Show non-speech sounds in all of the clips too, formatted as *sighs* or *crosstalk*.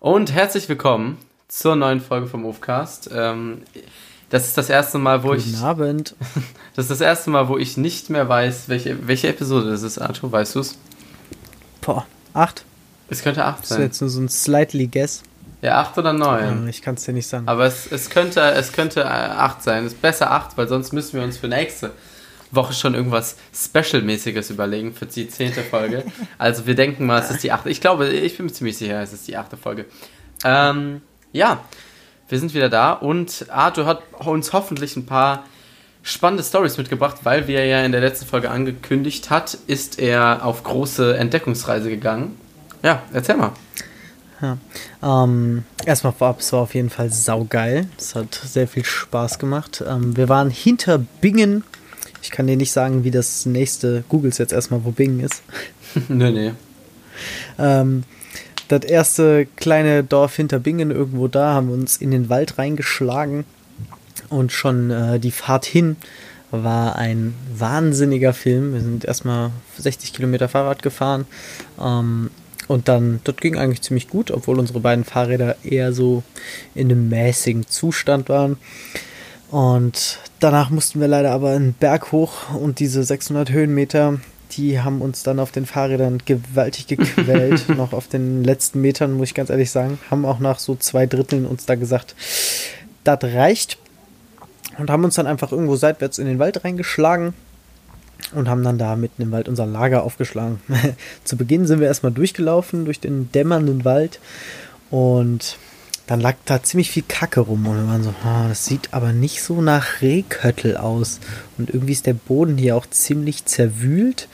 Und herzlich willkommen zur neuen Folge vom Ofcast. Ähm, das ist das erste Mal, wo Guten ich. Guten Abend. *laughs* Das ist das erste Mal, wo ich nicht mehr weiß, welche, welche Episode das ist, Arthur. Weißt du es? Boah, acht. Es könnte acht Das sein. ist jetzt nur so ein slightly guess. Ja, acht oder neun. Ja, ich kann es dir nicht sagen. Aber es, es könnte, es könnte äh, acht sein. Es ist besser acht, weil sonst müssen wir uns für nächste Woche schon irgendwas Special-mäßiges überlegen für die zehnte Folge. Also wir denken mal, es ist die achte. Ich glaube, ich bin mir ziemlich sicher, es ist die achte Folge. Ähm, ja, wir sind wieder da und Arthur hat uns hoffentlich ein paar spannende Stories mitgebracht, weil wie er ja in der letzten Folge angekündigt hat, ist er auf große Entdeckungsreise gegangen. Ja, erzähl mal. Ja. Ähm, erstmal vorab, es war auf jeden Fall saugeil. Es hat sehr viel Spaß gemacht. Ähm, wir waren hinter Bingen. Ich kann dir nicht sagen, wie das nächste. Googles jetzt erstmal, wo Bingen ist. *laughs* nö, nee. Ähm, das erste kleine Dorf hinter Bingen, irgendwo da, haben wir uns in den Wald reingeschlagen. Und schon äh, die Fahrt hin war ein wahnsinniger Film. Wir sind erstmal 60 Kilometer Fahrrad gefahren. Ähm, und dann, das ging eigentlich ziemlich gut, obwohl unsere beiden Fahrräder eher so in einem mäßigen Zustand waren. Und danach mussten wir leider aber einen Berg hoch und diese 600 Höhenmeter, die haben uns dann auf den Fahrrädern gewaltig *laughs* gequält. noch auf den letzten Metern, muss ich ganz ehrlich sagen, haben auch nach so zwei Dritteln uns da gesagt, das reicht. Und haben uns dann einfach irgendwo seitwärts in den Wald reingeschlagen und haben dann da mitten im Wald unser Lager aufgeschlagen. *laughs* Zu Beginn sind wir erstmal durchgelaufen durch den dämmernden Wald und dann lag da ziemlich viel Kacke rum und wir waren so, oh, das sieht aber nicht so nach Rehköttel aus. Und irgendwie ist der Boden hier auch ziemlich zerwühlt.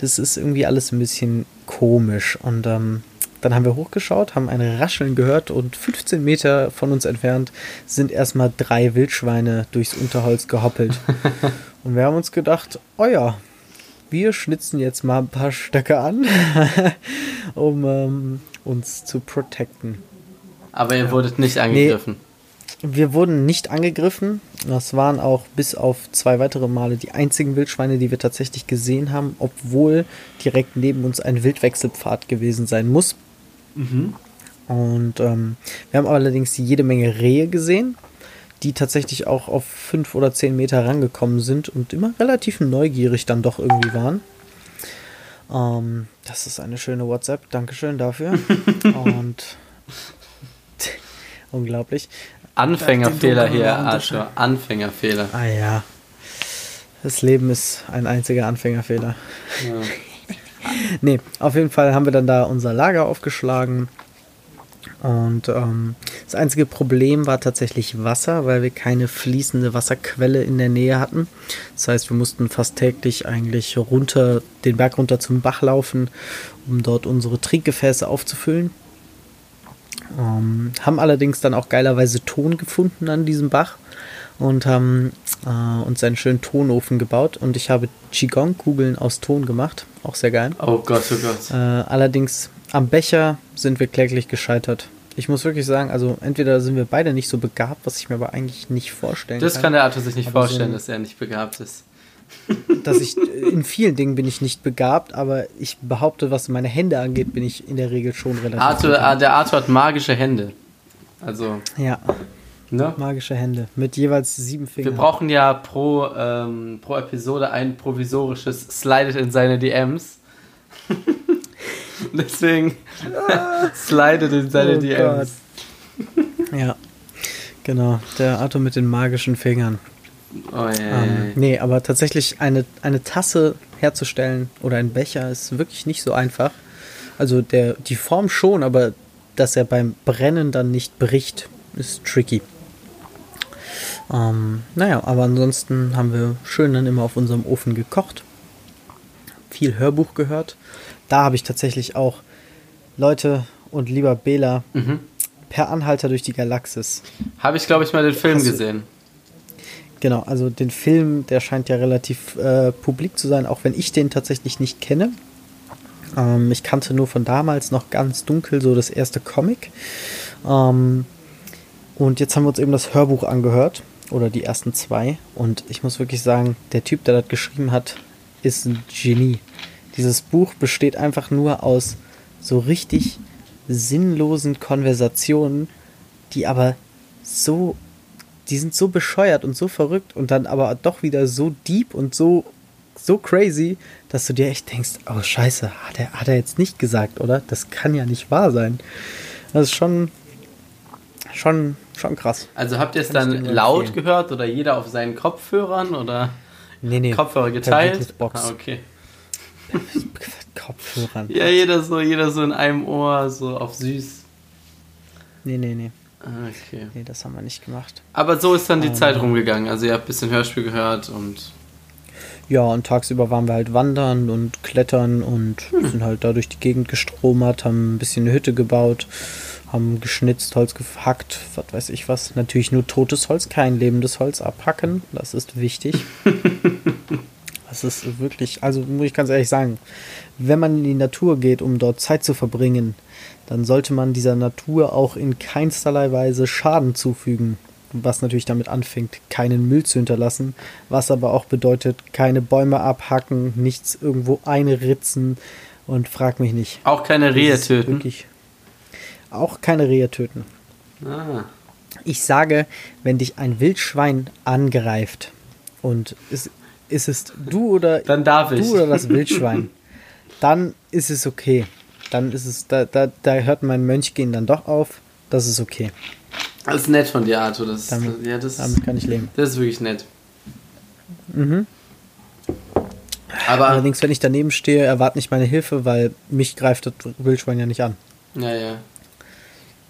Das ist irgendwie alles ein bisschen komisch. Und ähm, dann haben wir hochgeschaut, haben ein Rascheln gehört und 15 Meter von uns entfernt sind erstmal drei Wildschweine durchs Unterholz gehoppelt. *laughs* und wir haben uns gedacht, oh ja, wir schnitzen jetzt mal ein paar Stöcke an, *laughs* um ähm, uns zu protecten. Aber ihr wurdet nicht angegriffen. Nee, wir wurden nicht angegriffen. Das waren auch bis auf zwei weitere Male die einzigen Wildschweine, die wir tatsächlich gesehen haben, obwohl direkt neben uns ein Wildwechselpfad gewesen sein muss. Mhm. Und ähm, wir haben allerdings jede Menge Rehe gesehen, die tatsächlich auch auf fünf oder zehn Meter rangekommen sind und immer relativ neugierig dann doch irgendwie waren. Ähm, das ist eine schöne WhatsApp. Dankeschön dafür. *laughs* und unglaublich. Anfängerfehler hier, Arthur. Anfängerfehler. Ah ja. Das Leben ist ein einziger Anfängerfehler. Ja. *laughs* nee, auf jeden Fall haben wir dann da unser Lager aufgeschlagen. Und ähm, das einzige Problem war tatsächlich Wasser, weil wir keine fließende Wasserquelle in der Nähe hatten. Das heißt, wir mussten fast täglich eigentlich runter, den Berg runter zum Bach laufen, um dort unsere Trinkgefäße aufzufüllen. Ähm, haben allerdings dann auch geilerweise Ton gefunden an diesem Bach und haben äh, uns einen schönen Tonofen gebaut und ich habe Qigong-Kugeln aus Ton gemacht. Auch sehr geil. Oh Gott, oh Gott. Äh, allerdings am Becher sind wir kläglich gescheitert. Ich muss wirklich sagen, also entweder sind wir beide nicht so begabt, was ich mir aber eigentlich nicht vorstellen das kann. Das kann der Arthur sich nicht vorstellen, so, dass er nicht begabt ist. Dass ich in vielen Dingen bin ich nicht begabt, aber ich behaupte, was meine Hände angeht, bin ich in der Regel schon relativ. Arthur, begabt. der Arthur hat magische Hände. Also. Ja. Ne? Magische Hände mit jeweils sieben Fingern. Wir brauchen ja pro, ähm, pro Episode ein provisorisches Slidet in seine DMs. *laughs* Deswegen slidet in seine oh DMs. Gott. ja, genau. Der Arthur mit den magischen Fingern. Oh, yeah. ähm, nee, aber tatsächlich eine, eine Tasse herzustellen oder ein Becher ist wirklich nicht so einfach. Also der, die Form schon, aber dass er beim Brennen dann nicht bricht, ist tricky. Ähm, naja, aber ansonsten haben wir schön dann immer auf unserem Ofen gekocht. Viel Hörbuch gehört. Da habe ich tatsächlich auch Leute und lieber Bela mhm. per Anhalter durch die Galaxis. Habe ich, glaube ich, mal den Film gesehen. Genau, also den Film, der scheint ja relativ äh, publik zu sein, auch wenn ich den tatsächlich nicht kenne. Ähm, ich kannte nur von damals noch ganz dunkel so das erste Comic. Ähm, und jetzt haben wir uns eben das Hörbuch angehört, oder die ersten zwei. Und ich muss wirklich sagen, der Typ, der das geschrieben hat, ist ein Genie. Dieses Buch besteht einfach nur aus so richtig sinnlosen Konversationen, die aber so, die sind so bescheuert und so verrückt und dann aber doch wieder so deep und so, so crazy, dass du dir echt denkst, oh scheiße, hat er, hat er jetzt nicht gesagt, oder? Das kann ja nicht wahr sein. Das ist schon, schon, schon krass. Also habt ihr es dann laut empfehlen. gehört oder jeder auf seinen Kopfhörern oder nee, nee, Kopfhörer geteilt? Box. Ah, okay. *laughs* Kopfhörern. Ja, jeder so, jeder so in einem Ohr, so auf süß. Nee, nee, nee. Ah, okay. Nee, das haben wir nicht gemacht. Aber so ist dann die ähm, Zeit rumgegangen. Also ihr habt ein bisschen Hörspiel gehört und. Ja, und tagsüber waren wir halt wandern und klettern und hm. sind halt da durch die Gegend gestromert, haben ein bisschen eine Hütte gebaut, haben geschnitzt, Holz gehackt, was weiß ich was. Natürlich nur totes Holz, kein lebendes Holz abhacken. Das ist wichtig. *laughs* das ist wirklich, also muss ich ganz ehrlich sagen, wenn man in die Natur geht, um dort Zeit zu verbringen, dann sollte man dieser Natur auch in keinsterlei Weise Schaden zufügen. Was natürlich damit anfängt, keinen Müll zu hinterlassen, was aber auch bedeutet, keine Bäume abhacken, nichts irgendwo einritzen und frag mich nicht. Auch keine Rehe töten. Wirklich auch keine Rehe töten. Ah. Ich sage, wenn dich ein Wildschwein angreift und es, ist es du oder dann darf ich. du oder das Wildschwein, *laughs* dann ist es okay. Dann ist es, da, da, da hört mein Mönch gehen dann doch auf. Das ist okay. Das ist nett von dir, Arthur. Das, damit, ja, das, damit kann ich leben. Das ist wirklich nett. Mhm. Aber Allerdings, wenn ich daneben stehe, erwarte nicht meine Hilfe, weil mich greift das Wildschwein ja nicht an. Ja, ja.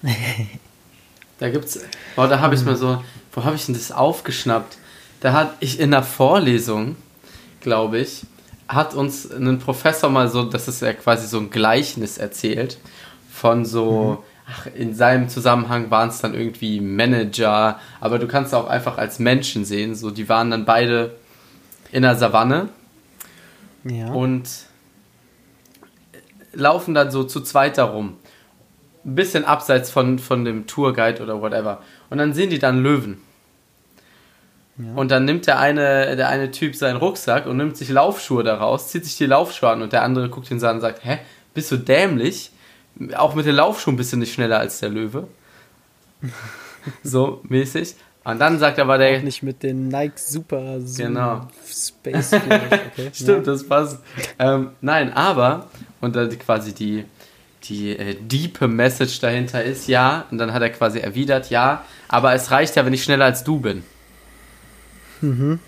*laughs* da gibt's. Boah, da habe ich mal so. Wo habe ich denn das aufgeschnappt? Da hat ich in der Vorlesung, glaube ich, hat uns ein Professor mal so, das ist ja quasi so ein Gleichnis erzählt von so, mhm. ach, in seinem Zusammenhang waren es dann irgendwie Manager, aber du kannst auch einfach als Menschen sehen, so, die waren dann beide in der Savanne ja. und laufen dann so zu zweit darum. Ein bisschen abseits von, von dem Tourguide oder whatever. Und dann sehen die dann Löwen. Ja. Und dann nimmt der eine, der eine Typ seinen Rucksack und nimmt sich Laufschuhe daraus, zieht sich die Laufschuhe an und der andere guckt ihn an und sagt, hä, bist du dämlich? Auch mit den Laufschuhen bist du nicht schneller als der Löwe. *laughs* so mäßig. Und dann sagt aber der. Auch nicht mit den Nike Super Zoom genau. Space. Okay. *laughs* Stimmt, ja. das passt. Ähm, nein, aber, und dann quasi die, die äh, diepe Message dahinter ist, ja, und dann hat er quasi erwidert, ja, aber es reicht ja, wenn ich schneller als du bin. Mhm.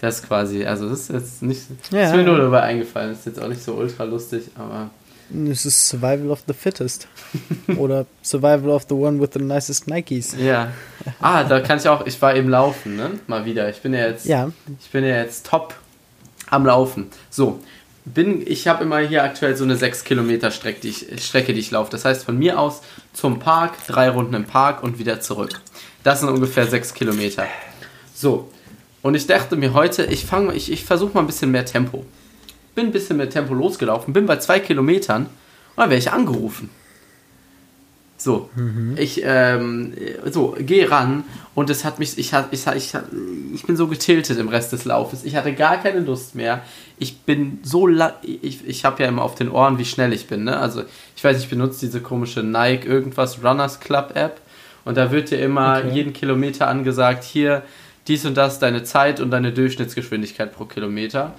Das quasi, also das ist jetzt nicht, ja, ist mir nur dabei eingefallen, ist jetzt auch nicht so ultra lustig, aber... Es ist Survival of the Fittest. Oder Survival of the One with the nicest Nikes. Ja. Ah, da kann ich auch, ich war eben laufen, ne? Mal wieder. Ich bin ja jetzt, ja. ich bin ja jetzt top am Laufen. So, bin, ich habe immer hier aktuell so eine 6 Kilometer Strecke die, ich, Strecke, die ich laufe. Das heißt, von mir aus zum Park, drei Runden im Park und wieder zurück. Das sind ungefähr 6 Kilometer. So, und ich dachte mir heute, ich fange, ich, ich versuche mal ein bisschen mehr Tempo. Bin ein bisschen mehr Tempo losgelaufen, bin bei zwei Kilometern und dann werde ich angerufen. So, mhm. ich ähm, so gehe ran und es hat mich, ich, ich, ich, ich bin so getiltet im Rest des Laufes. Ich hatte gar keine Lust mehr. Ich bin so ich, ich habe ja immer auf den Ohren, wie schnell ich bin. Ne? Also ich weiß, ich benutze diese komische Nike irgendwas Runners Club App und da wird dir immer okay. jeden Kilometer angesagt, hier dies und das, deine Zeit und deine Durchschnittsgeschwindigkeit pro Kilometer.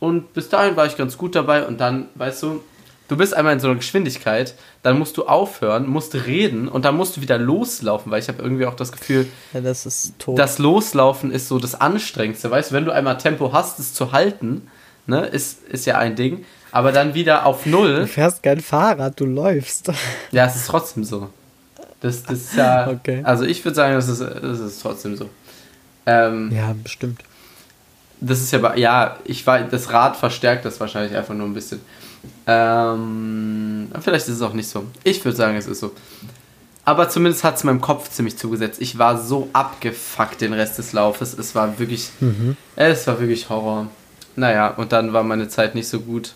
Und bis dahin war ich ganz gut dabei und dann, weißt du, du bist einmal in so einer Geschwindigkeit, dann musst du aufhören, musst reden und dann musst du wieder loslaufen, weil ich habe irgendwie auch das Gefühl, ja, das. Das Loslaufen ist so das Anstrengendste, weißt du, wenn du einmal Tempo hast, es zu halten, ne, ist, ist ja ein Ding, aber dann wieder auf Null. Du fährst kein Fahrrad, du läufst. Ja, es ist trotzdem so. Das, das ist ja, *laughs* okay. also ich würde sagen, das ist, das ist trotzdem so. Ähm, ja, bestimmt. Das ist ja, ja, ich war, das Rad verstärkt das wahrscheinlich einfach nur ein bisschen. Ähm, vielleicht ist es auch nicht so. Ich würde sagen, es ist so. Aber zumindest hat es meinem Kopf ziemlich zugesetzt. Ich war so abgefuckt den Rest des Laufes. Es war wirklich, mhm. es war wirklich Horror. Naja, und dann war meine Zeit nicht so gut.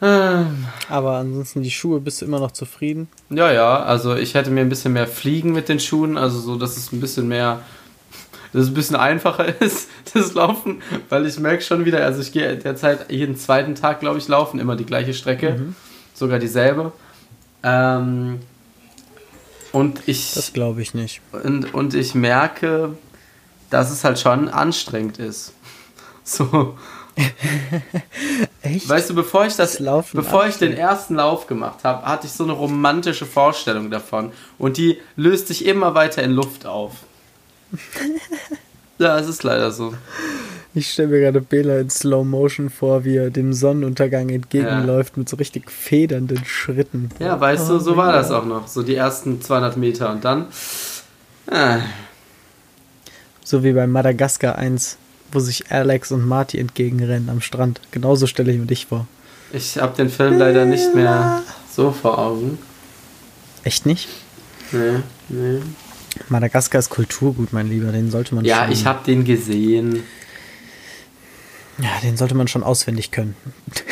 Ähm. Aber ansonsten die Schuhe, bist du immer noch zufrieden? Ja, ja, also ich hätte mir ein bisschen mehr fliegen mit den Schuhen, also so, dass es ein bisschen mehr dass es ein bisschen einfacher *laughs* ist, das Laufen, weil ich merke schon wieder, also ich gehe derzeit jeden zweiten Tag, glaube ich, laufen, immer die gleiche Strecke, mhm. sogar dieselbe. Ähm, und ich. Das glaube ich nicht. Und, und ich merke, dass es halt schon anstrengend ist. *laughs* So. *laughs* Echt? Weißt du, bevor ich das, Das Laufen bevor ich den ersten Lauf gemacht habe, hatte ich so eine romantische Vorstellung davon und die löst sich immer weiter in Luft auf. Ja, es ist leider so. Ich stelle mir gerade Bela in Slow Motion vor, wie er dem Sonnenuntergang entgegenläuft mit so richtig federnden Schritten. Ja, weißt du, so war das auch noch, so die ersten 200 Meter und dann. Äh, So wie bei Madagaskar 1, wo sich Alex und Marty entgegenrennen am Strand. Genauso stelle ich mir dich vor. ich habe den Film leider nicht mehr so vor Augen. Echt nicht? Nee, nee. Madagaskar ist Kulturgut, mein Lieber. Den sollte man Ja, schon, ich habe den gesehen. Ja, den sollte man schon auswendig können.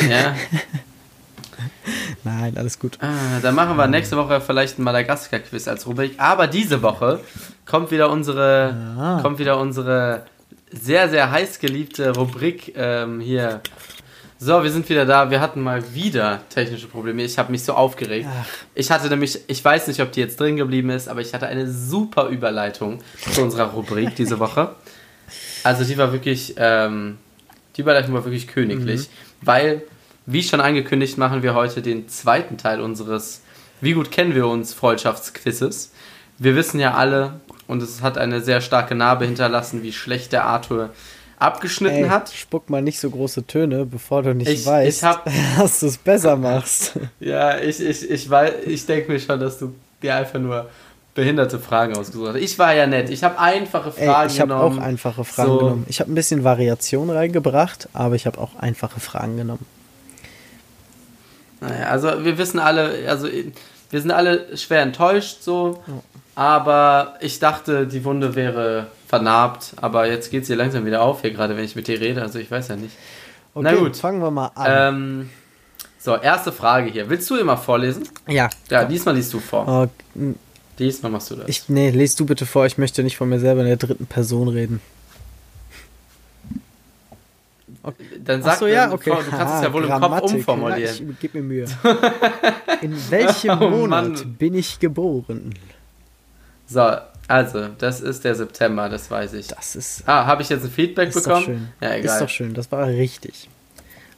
Ja. *laughs* Nein, alles gut. Ah, dann machen wir nächste Woche vielleicht ein Madagaskar-Quiz als Rubrik. Aber diese Woche kommt wieder unsere, Ah. kommt wieder unsere sehr, sehr heiß geliebte Rubrik ähm, hier. So, wir sind wieder da. Wir hatten mal wieder technische Probleme. Ich habe mich so aufgeregt. Ach. Ich hatte nämlich, ich weiß nicht, ob die jetzt drin geblieben ist, aber ich hatte eine super Überleitung zu unserer Rubrik diese Woche. Also die war wirklich, ähm, die Überleitung war wirklich königlich, weil, wie schon angekündigt, machen wir heute den zweiten Teil unseres Wie gut kennen wir uns Freundschaftsquizzes. Wir wissen ja alle, und es hat eine sehr starke Narbe hinterlassen, wie schlecht der Arthur abgeschnitten Ey, hat. spuck mal nicht so große Töne, bevor du nicht Ich- weißt, ich hab- *laughs* dass du es besser machst. Ja, ich, ich, ich, weiß, ich denke mir schon, dass du dir einfach nur behinderte Fragen ausgesucht hast. Ich war ja nett. Ich habe einfache Ey, Fragen ich habe auch genommen. einfache Fragen So. genommen. Ich habe ein bisschen Variation reingebracht, aber ich habe auch einfache Fragen genommen. Naja, also wir wissen alle, also wir sind alle schwer enttäuscht so, aber ich dachte, die Wunde wäre vernarbt, aber jetzt geht sie langsam wieder auf hier gerade, wenn ich mit dir rede, also ich weiß ja nicht. Okay, Na gut. fangen wir mal an. Ähm, so, erste Frage hier. Willst du immer vorlesen? ja. Ja, diesmal liest du vor. N- Diesmal machst du das. ich, nee, lest du bitte vor. Ich möchte nicht von mir selber in der dritten Person reden. Dann sag Ach so, ja, okay. Du kannst es ja wohl im Kopf Grammatik. umformulieren. Ja, ich gib mir Mühe. *laughs* In welchem Oh, Monat Mann. bin ich geboren? So, also, das ist der September, das weiß ich. Das ist, Ah, habe ich jetzt ein Feedback ist doch bekommen? schön. Ja, Ist egal. doch schön. Das war richtig.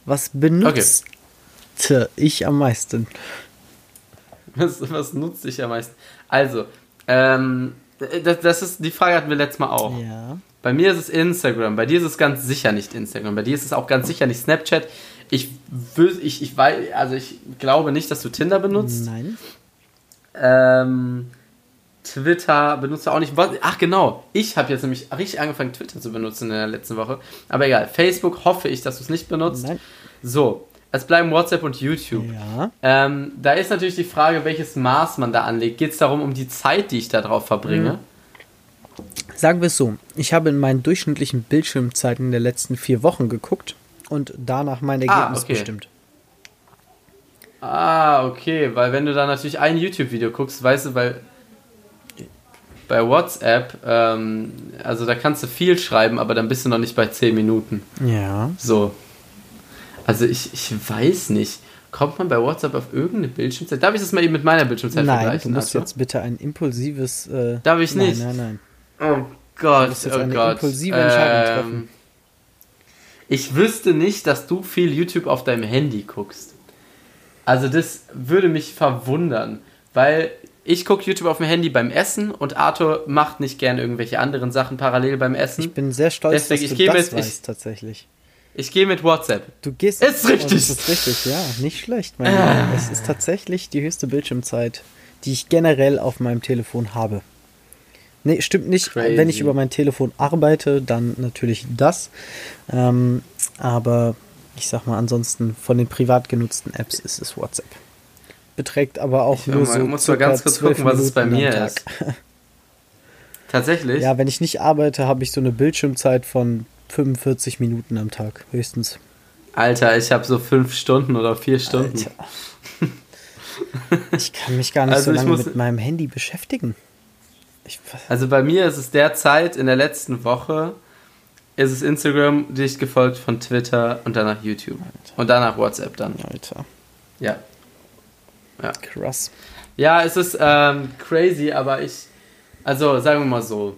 Was benutzte ich am meisten? Was, was nutzt dich am meisten? Also, ähm, das, das ist, die Frage hatten wir letztes Mal auch. Ja. Bei mir ist es Instagram, bei dir ist es ganz sicher nicht Instagram, bei dir ist es auch ganz sicher nicht Snapchat. Ich, ich, ich weiß, also ich glaube nicht, dass du Tinder benutzt. Nein. Ähm, Twitter benutzt du auch nicht. Ach genau, ich habe jetzt nämlich richtig angefangen, Twitter zu benutzen in der letzten Woche. Aber egal, Facebook hoffe ich, dass du es nicht benutzt. Nein. So, es bleiben WhatsApp und YouTube. Ja. Ähm, da ist natürlich die Frage, welches Maß man da anlegt. Geht es darum, um die Zeit, die ich da drauf verbringe? Sagen wir es so. Ich habe in meinen durchschnittlichen Bildschirmzeiten der letzten vier Wochen geguckt und danach mein Ah, Ergebnis okay. bestimmt. Ah, okay, weil wenn du da natürlich ein YouTube-Video guckst, weißt du, weil bei WhatsApp, ähm, also da kannst du viel schreiben, aber dann bist du noch nicht bei 10 Minuten. Ja. So. Also ich, ich weiß nicht. Kommt man bei WhatsApp auf irgendeine Bildschirmzeit? Darf ich das mal eben mit meiner Bildschirmzeit Nein, du vergleichen? musst Arthur? jetzt bitte ein impulsives. Äh, Darf ich nein, nicht? Nein, nein. Oh Gott, musst jetzt oh eine Gott. impulsive Entscheidung Ähm, treffen. Ich wüsste nicht, dass du viel YouTube auf deinem Handy guckst. Also das würde mich verwundern, weil ich gucke YouTube auf dem Handy beim Essen und Arthur macht nicht gern irgendwelche anderen Sachen parallel beim Essen. Ich bin sehr stolz, Deswegen, dass ich du gehe das mit- ich- weißt, tatsächlich. Ich gehe mit WhatsApp. Du gehst. Ist richtig. Das ist richtig, ja. Nicht schlecht, mein Ah. Es ist tatsächlich die höchste Bildschirmzeit, die ich generell auf meinem Telefon habe. Nee, stimmt nicht. Crazy. Wenn ich über mein Telefon arbeite, dann natürlich das. Ähm, aber ich sag mal, ansonsten von den privat genutzten Apps ist es WhatsApp. Beträgt aber auch Ich nur muss so. mal circa ganz kurz 12 gucken, was es bei Minuten mir ist. Tatsächlich? Ja, wenn ich nicht arbeite, habe ich so eine Bildschirmzeit von 45 Minuten am Tag, höchstens. Alter, ich habe so fünf Stunden oder vier Stunden. Alter. Ich kann mich gar nicht Also so lange muss- mit meinem Handy beschäftigen. Ich, Also bei mir ist es derzeit in der letzten Woche ist es Instagram dicht gefolgt von Twitter und danach YouTube. Und danach WhatsApp dann. Alter. Ja. Ja. Krass. Ja, es ist ähm, crazy, aber ich. Also, sagen wir mal so.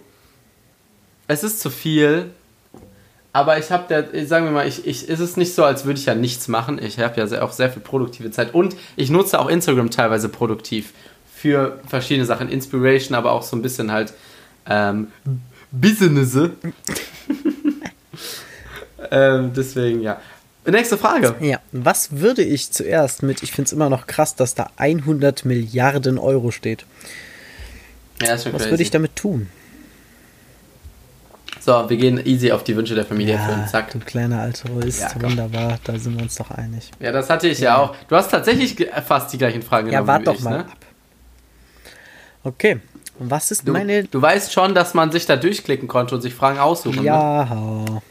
Es ist zu viel. Aber ich habe der, sagen wir mal, ich, ich, ist es nicht so, als würde ich ja nichts machen. Ich habe ja sehr, auch sehr viel produktive Zeit. Und ich nutze auch Instagram teilweise produktiv für verschiedene Sachen. Inspiration, aber auch so ein bisschen halt ähm, Business. *laughs* ähm, deswegen, ja. Nächste Frage. Ja, was würde ich zuerst mit, ich finde es immer noch krass, dass da 100 Milliarden Euro steht. Ja, ist schon Was crazy. würde ich damit tun? So, wir gehen easy auf die Wünsche der Familie Ja. Zack. du kleiner Altruist, Ja, komm. wunderbar, da sind wir uns doch einig. Ja, das hatte ich ja, auch. Du hast tatsächlich fast die gleichen Fragen Ja, genommen wart wie doch ich, mal ne? ab. Okay, und was ist Du, meine... du weißt schon, dass man sich da durchklicken konnte und sich Fragen aussuchen. Ne?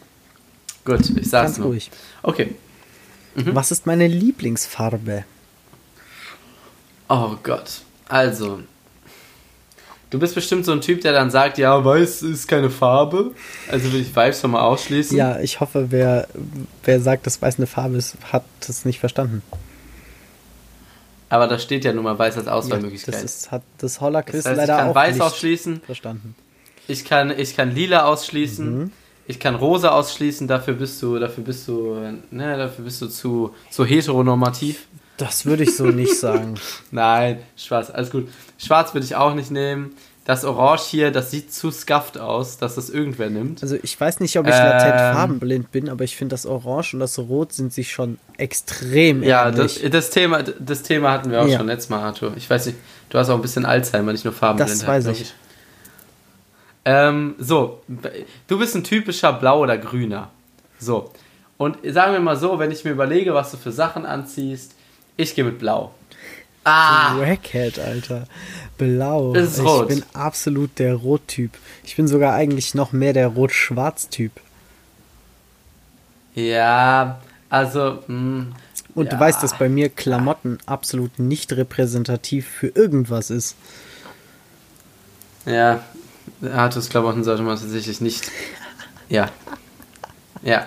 Ja, Gut, ich sag's ganz nur. ruhig. Okay. Mhm. Was ist meine Lieblingsfarbe? Oh Gott. Also. Du bist bestimmt so ein Typ, der dann sagt, ja, weiß ist keine Farbe. Also will ich Weiß schon mal ausschließen. Ja, ich hoffe, wer, wer sagt, dass weiß eine Farbe ist, hat das nicht verstanden. Aber da steht ja nun mal Weiß als Ja, Auswahlmöglichkeit. das ist, hat das Holler-Quiz das heißt, ich leider kann auch Weiß nicht ausschließen, verstanden. ich kann, ich kann Lila ausschließen, Mhm. Ich kann Rosa ausschließen, dafür bist du, dafür bist du, ne, dafür bist du zu, zu heteronormativ. Das würde ich so nicht sagen. *laughs* Nein, schwarz, alles gut. Schwarz würde ich auch nicht nehmen. Das Orange hier, das sieht zu scuffed aus, dass das irgendwer nimmt. Also ich weiß nicht, ob ich Ähm. latent farbenblind bin, aber ich finde, das Orange und das Rot sind sich schon extrem Ja, das, ähnlich. das, Thema, das Thema hatten wir auch Ja. schon letztes Mal, Arthur. Ich weiß nicht, du hast auch ein bisschen Alzheimer, nicht nur Farbenblindheit. Das weiß ich. Ähm, so, du bist ein typischer Blau- oder Grüner. So, und sagen wir mal so, wenn ich mir überlege, was du für Sachen anziehst, ich gehe mit Blau. Ah, Wackhead, Alter. Blau. Das ist ich rot. bin absolut der Rot-Typ. Ich bin sogar eigentlich noch mehr der Rot-Schwarz-Typ. ja, also, mh, Und ja. du weißt, dass bei mir Klamotten absolut nicht repräsentativ für irgendwas ist. Ja, Arthurs Klamotten sollte man tatsächlich nicht. Ja. Ja.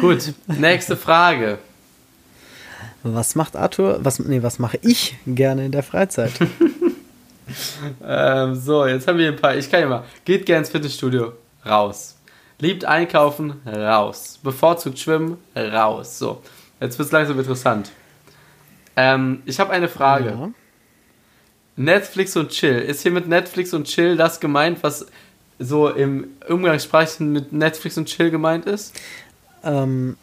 Gut, nächste Frage. Was macht Arthur? Was, nee, was mache ich gerne in der Freizeit? *laughs* Ähm, so, jetzt haben wir ein paar. Ich kann ja mal. Geht gern ins Fitnessstudio. Raus. Liebt einkaufen. Raus. Bevorzugt schwimmen. Raus. So, jetzt wird es langsam interessant. Ähm, ich habe eine Frage. Ja. Netflix und Chill. Ist hier mit Netflix und Chill das gemeint, was so im Umgangssprachlichen mit Netflix und Chill gemeint ist? Ähm,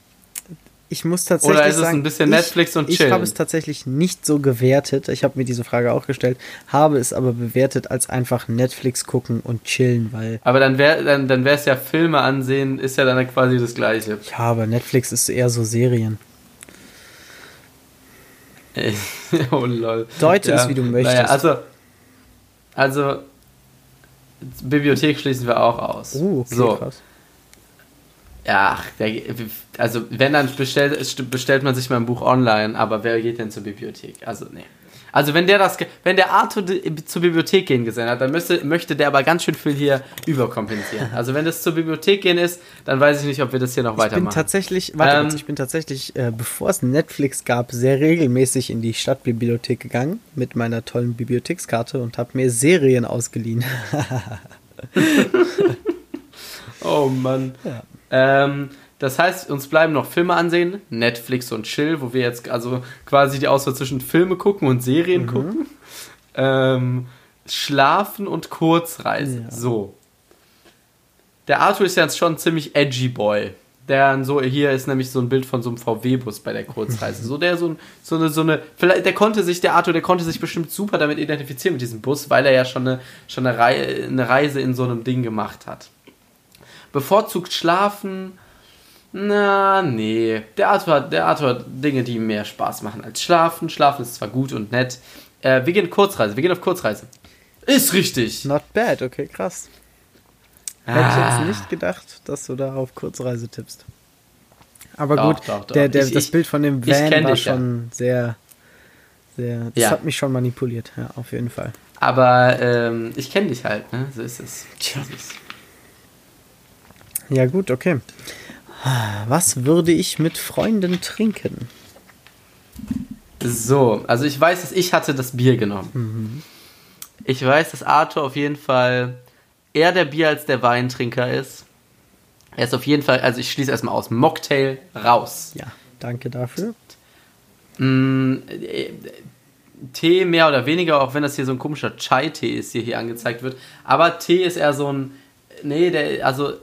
ich muss tatsächlich Oder ist es sagen, ein bisschen ich, Netflix und Ich Chillen? habe es tatsächlich nicht so gewertet. Ich habe mir diese Frage auch gestellt, habe es aber bewertet als einfach Netflix gucken und chillen, weil Aber dann wäre dann, dann es ja Filme ansehen, ist ja dann quasi das Gleiche. ja, aber Netflix ist eher so Serien. *laughs* oh lol. Deute es, wie du möchtest. Naja, also, also, Bibliothek schließen wir auch aus. Oh, okay, so. krass. Ja, also wenn dann bestellt, bestellt man sich mal ein Buch online, aber wer geht denn zur Bibliothek? Also nee. Also wenn der das, wenn der Arthur zur Bibliothek gehen gesehen hat, dann müsste, möchte der aber ganz schön viel hier überkompensieren. Also wenn das zur Bibliothek gehen ist, dann weiß ich nicht, ob wir das hier noch Ich bin weitermachen. tatsächlich, warte Ähm, kurz, ich bin tatsächlich, äh, bevor es Netflix gab, sehr regelmäßig in die Stadtbibliothek gegangen mit meiner tollen Bibliothekskarte und habe mir Serien ausgeliehen. *laughs* Oh Mann. Ja. Ähm, das heißt, uns bleiben noch Filme ansehen, Netflix und Chill, wo wir jetzt also quasi die Auswahl zwischen Filme gucken und Serien gucken. Ähm, Schlafen und Kurzreise. Ja. So. Der Arthur ist jetzt schon ein ziemlich edgy Boy. Der so, hier ist nämlich so ein Bild von so einem VW-Bus bei der Kurzreise. So, der so, ein- so eine, so eine, vielleicht, der konnte sich, der Arthur, der konnte sich bestimmt super damit identifizieren mit diesem Bus, weil er ja schon eine, schon eine, Rei eine Reise in so einem Ding gemacht hat. Bevorzugt schlafen. Na, nee. Der Arthur, hat, der Arthur hat Dinge, die ihm mehr Spaß machen als schlafen. Schlafen ist zwar gut und nett. Äh, wir gehen Kurzreise. Wir gehen auf Kurzreise. Ist richtig. Not bad, okay, krass. Hätte ich Ah. jetzt nicht gedacht, dass du da auf Kurzreise tippst. Aber Doch, gut, doch, doch. Der, der, Ich- das ich- Bild von dem Van war dich ja. schon sehr, sehr, das Ja. hat mich schon manipuliert, ja, auf jeden Fall. Aber ähm, ich kenne dich halt, ne? So ist es. Tja. Ja gut, okay. Was würde ich mit Freunden trinken? So, also ich weiß, dass ich hatte das Bier genommen. Ich weiß, dass Arthur auf jeden Fall eher der Bier als der Weintrinker ist. Er ist auf jeden Fall, also ich schließe erstmal aus, Mocktail raus. Ja, danke dafür. Mm, äh, Tee mehr oder weniger, auch wenn das hier so ein komischer Chai-Tee ist, hier, hier angezeigt wird. Aber Tee ist eher so ein, nee, der, also,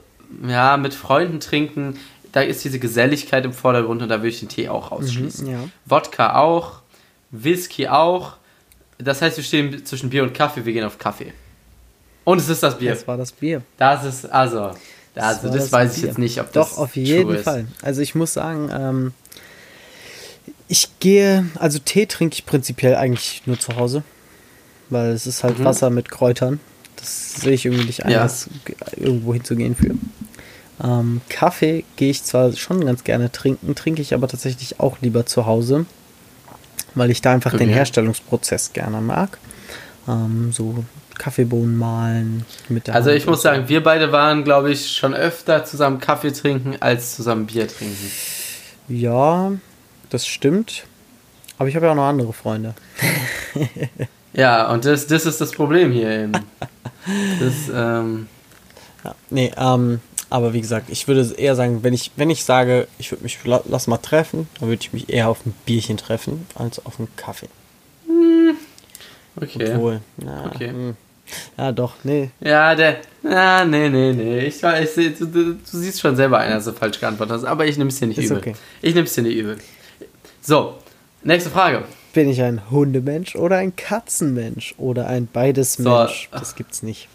ja, mit Freunden trinken, da ist diese Geselligkeit im Vordergrund und da würde ich den Tee auch ausschließen. ja. Wodka auch, Whisky auch. Das heißt, wir stehen zwischen Bier und Kaffee, wir gehen auf Kaffee. Und es ist das Bier. Das war das Bier. Das ist, also, also war das, das weiß ich Bier. jetzt nicht, ob das Doch, auf jeden. Fall. Also ich muss sagen, ähm, ich gehe, also Tee trinke ich prinzipiell eigentlich nur zu Hause, weil es ist halt Mhm. Wasser mit Kräutern. Das sehe ich irgendwie nicht Ja. anders, irgendwo hinzugehen für. Ähm, Kaffee gehe ich zwar schon ganz gerne trinken, trinke ich aber tatsächlich auch lieber zu Hause, weil ich da einfach den Okay. Herstellungsprozess gerne mag. Ähm, so Kaffeebohnen mahlen mit der Also Hand ich muss sagen, wir beide waren, glaube ich, schon öfter zusammen Kaffee trinken als zusammen Bier trinken. Ja, das stimmt. Aber ich habe ja auch noch andere Freunde. *laughs* Ja, und das, das ist das Problem hier eben. Das, *laughs* ähm, Ja, nee, ähm, aber wie gesagt, ich würde eher sagen, wenn ich, wenn ich sage, ich würde mich la lass mal treffen, dann würde ich mich eher auf ein Bierchen treffen, als auf einen Kaffee. okay. Obwohl, na, Okay. hm. Ja, doch, nee. Ja, der. Ja, nee, nee, nee. Ich weiß, du, du, du siehst schon selber einer, dass du falsch geantwortet hast, aber ich nehme es dir nicht Ist übel. okay. Ich nehme es dir nicht übel. So, nächste Frage. Bin ich ein Hundemensch oder ein Katzenmensch oder ein beides So. Mensch? Das gibt's nicht.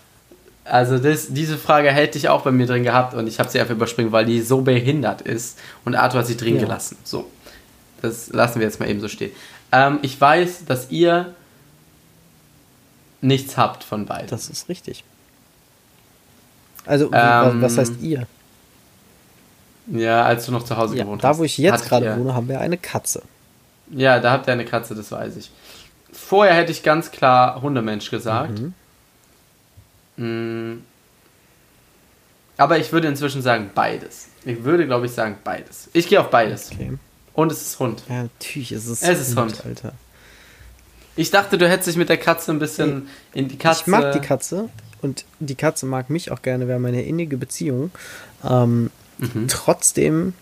Also das, diese Frage hätte ich auch bei mir drin gehabt und ich habe sie einfach überspringen, weil die so behindert ist und Arthur hat sie drin Ja. gelassen. So, das lassen wir jetzt mal eben so stehen. Ähm, ich weiß, dass ihr nichts habt von beiden. Das ist richtig. Also, Ähm, was heißt ihr? ja, als du noch zu Hause Ja, gewohnt da, hast. wo ich jetzt gerade wohne, haben wir eine Katze. Ja, da habt ihr eine Katze, das weiß ich. Vorher hätte ich ganz klar Hundemensch gesagt. Mm. Aber ich würde inzwischen sagen beides. Ich würde, glaube ich, sagen beides. Ich gehe auf beides. Okay. Und es ist Hund. Ja, natürlich ist es, Es ist Hund. Alter. Ich dachte, du hättest dich mit der Katze ein bisschen in die Katze. Ich mag die Katze und die Katze mag mich auch gerne. Wir haben eine innige Beziehung. Ähm, Mhm. Trotzdem,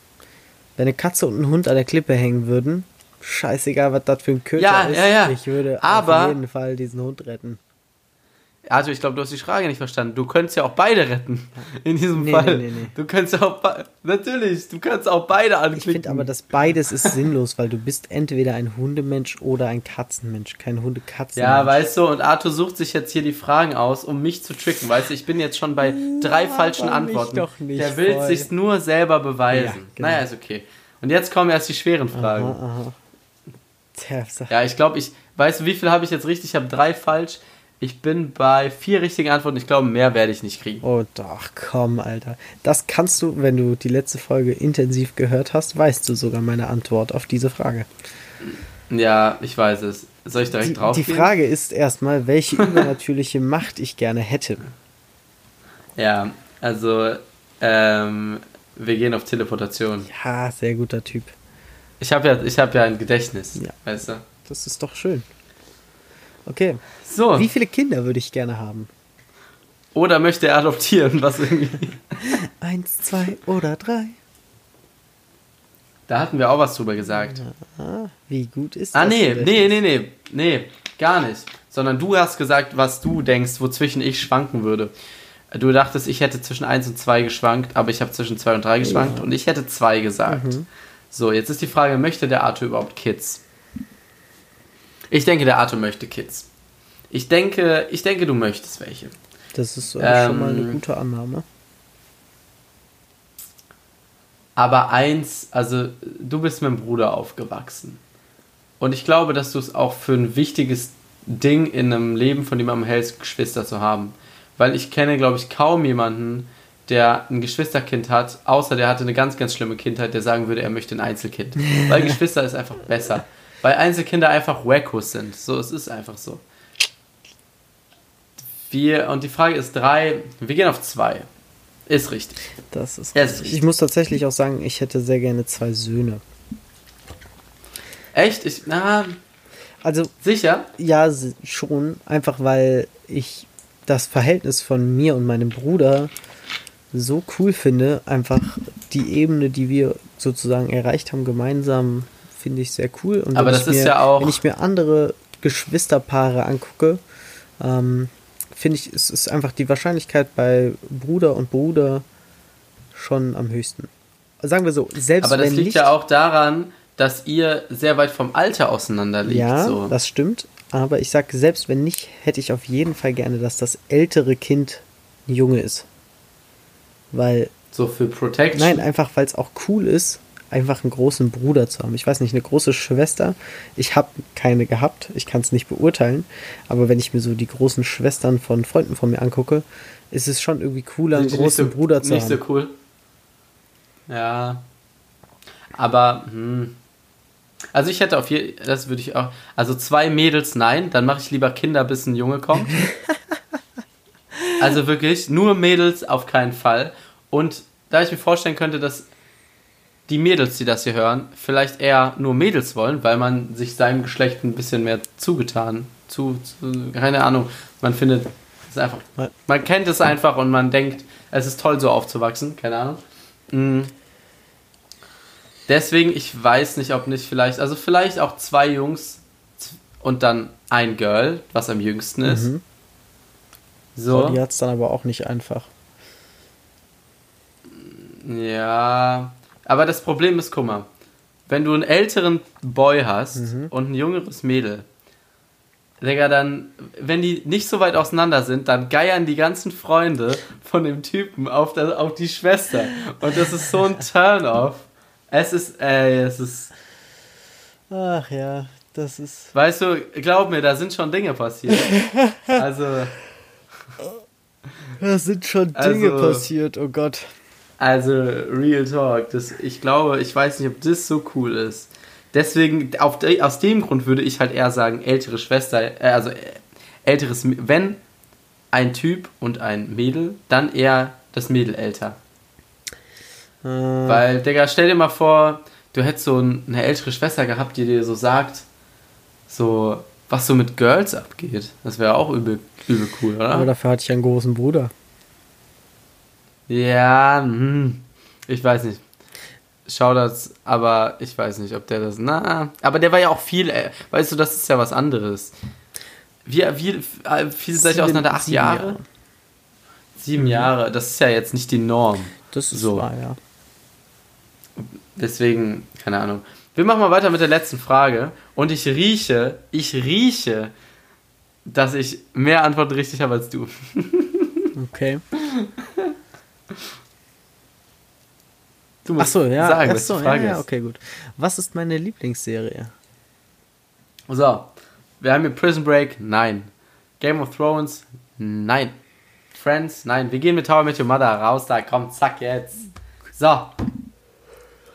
wenn eine Katze und ein Hund an der Klippe hängen würden, scheißegal, was das für ein Köter Ja, ist, ja, ja. ich würde Aber- auf jeden Fall diesen Hund retten. Also, ich glaube, du hast die Frage nicht verstanden. Du könntest ja auch beide retten. In diesem Nee, Fall. nee, nee, nee. Du könntest ja auch Natürlich, du kannst auch beide Ich anklicken. finde aber, dass beides ist sinnlos, weil du bist entweder ein Hundemensch oder ein Katzenmensch, kein Hunde-Katzenmensch. Ja, weißt du, und Arthur sucht sich jetzt hier die Fragen aus, um mich zu tricken. Weißt du, ich bin jetzt schon bei drei falschen mich Antworten. doch nicht Der will voll. sich's nur selber beweisen. Ja, genau. Naja, ist okay. Und jetzt kommen erst die schweren Fragen. Aha, aha. Ja, ich glaube, ich. Weißt du, wie viel habe ich jetzt richtig? Ich habe drei falsch. Ich bin bei vier richtigen Antworten. Ich glaube, mehr werde ich nicht kriegen. Oh doch, komm, Alter. Das kannst du, wenn du die letzte Folge intensiv gehört hast, weißt du sogar meine Antwort auf diese Frage. Ja, ich weiß es. Soll ich direkt Die, drauf die gehen? Frage ist erstmal, welche *laughs* übernatürliche Macht ich gerne hätte. Ja, also, ähm, wir gehen auf Teleportation. Ja, sehr guter Typ. Ich habe ja, ich hab ja ein Gedächtnis, Ja. weißt du? Das ist doch schön. Okay. So, Wie viele Kinder würde ich gerne haben? oder möchte er adoptieren, was irgendwie. *laughs* Eins, zwei oder drei? Da hatten wir auch was drüber gesagt. Ah, wie gut ist Ah, das? nee, Gedächtnis? nee, nee, nee, nee, gar nicht. Sondern du hast gesagt, was du denkst, wozwischen ich schwanken würde. Du dachtest, ich hätte zwischen 1 und 2 geschwankt, aber ich habe zwischen 2 und 3 geschwankt und ich hätte 2 gesagt. Mhm. So, jetzt ist die Frage, möchte der Arthur überhaupt Kids? Ich denke, der Arthur möchte Kids. Ich denke, ich denke, du möchtest welche. Das ist äh, schon mal eine Ähm, gute Annahme. Aber eins, also du bist mit dem Bruder aufgewachsen. Und ich glaube, dass du es auch für ein wichtiges Ding in einem Leben von jemandem hältst, Geschwister zu haben. Weil ich kenne, glaube ich, kaum jemanden, der ein Geschwisterkind hat, außer der hatte eine ganz, ganz schlimme Kindheit, der sagen würde, er möchte ein Einzelkind. Weil *laughs* Geschwister ist einfach besser. Weil Einzelkinder einfach Wackos sind. So, es ist einfach so. Wir, und die Frage ist drei, wir gehen auf zwei. Ist richtig. Das ist ist richtig. Ich muss tatsächlich auch sagen, ich hätte sehr gerne zwei Söhne. Echt? Ich, na, Also sicher? ja, schon. Einfach weil ich das Verhältnis von mir und meinem Bruder so cool finde. Einfach die Ebene, die wir sozusagen erreicht haben, gemeinsam, finde ich sehr cool. Und Aber wenn das ich ist mir, ja auch- Wenn ich mir andere Geschwisterpaare angucke, ähm, finde ich, es ist einfach die Wahrscheinlichkeit bei Bruder und Bruder schon am höchsten. Sagen wir so, selbst Aber das wenn liegt nicht, ja auch daran, dass ihr sehr weit vom Alter auseinander liegt. Ja, so. das stimmt. Aber ich sag, selbst wenn nicht, hätte ich auf jeden Fall gerne, dass das ältere Kind ein Junge ist. Weil, so für Protection. nein, einfach weil es auch cool ist, einfach einen großen Bruder zu haben. Ich weiß nicht, eine große Schwester. Ich habe keine gehabt. Ich kann es nicht beurteilen. Aber wenn ich mir so die großen Schwestern von Freunden von mir angucke, ist es schon irgendwie cooler, einen großen nicht so, Bruder zu Nicht haben. so cool. Ja. Aber, hm. Also ich hätte auf jeden das würde ich auch. Also zwei Mädels, nein, dann mache ich lieber Kinder, bis ein Junge kommt. *laughs* also wirklich, nur Mädels auf keinen Fall. Und da ich mir vorstellen könnte, dass die Mädels, die das hier hören, vielleicht eher nur Mädels wollen, weil man sich seinem Geschlecht ein bisschen mehr zugetan, zu, zu keine Ahnung, man findet es einfach, man kennt es einfach und man denkt, es ist toll so aufzuwachsen, keine Ahnung. Mm. Deswegen, ich weiß nicht, ob nicht vielleicht, also vielleicht auch zwei Jungs und dann ein Girl, was am jüngsten ist. Mhm. So. Die hat es dann aber auch nicht einfach. Ja, aber das Problem ist, guck mal, wenn du einen älteren Boy hast Mhm. und ein jüngeres Mädel, Digga, dann, wenn die nicht so weit auseinander sind, dann geiern die ganzen Freunde von dem Typen auf, der, auf die Schwester. Und das ist so ein Turn-off. Es ist, ey, es ist, Ach ja, das ist. weißt du, glaub mir, da sind schon Dinge passiert. *laughs* Also, Da sind schon Dinge Dinge passiert, oh Gott. Also, Real Talk. Das, ich glaube, ich weiß nicht, ob das so cool ist. Deswegen, auf aus dem Grund würde ich halt eher sagen, ältere Schwester, äh, also äh, älteres, wenn ein Typ und ein Mädel, dann eher das Mädel älter. Äh, Weil, Digga, stell dir mal vor, du hättest so ein, eine ältere Schwester gehabt, die dir so sagt, so, was so mit Girls abgeht. Das wäre auch übel, übel cool, oder? aber dafür hatte ich einen großen Bruder. Ja, hm, ich weiß nicht. Schau das, aber ich weiß nicht, ob der das. Na, aber der war ja auch viel, äh, weißt du, das ist ja was anderes. Wie, wie äh, viel seid ihr auseinander? Acht Jahre? Jahre. Sieben Jahre, das ist ja jetzt nicht die Norm. Das ist So. wahr, ja. Deswegen, keine Ahnung. Wir machen mal weiter mit der letzten Frage. Und ich rieche, ich rieche, dass ich mehr Antworten richtig habe als du. *laughs* Okay. Du musst Achso, ja. sagen, was Achso, die ja, Frage ja, ist. okay, gut. Was ist meine Lieblingsserie? So, wir haben hier Prison Break, nein. Game of Thrones, nein. Friends, nein. Wir gehen mit Tower mit Your Mother raus, da komm, zack jetzt. So.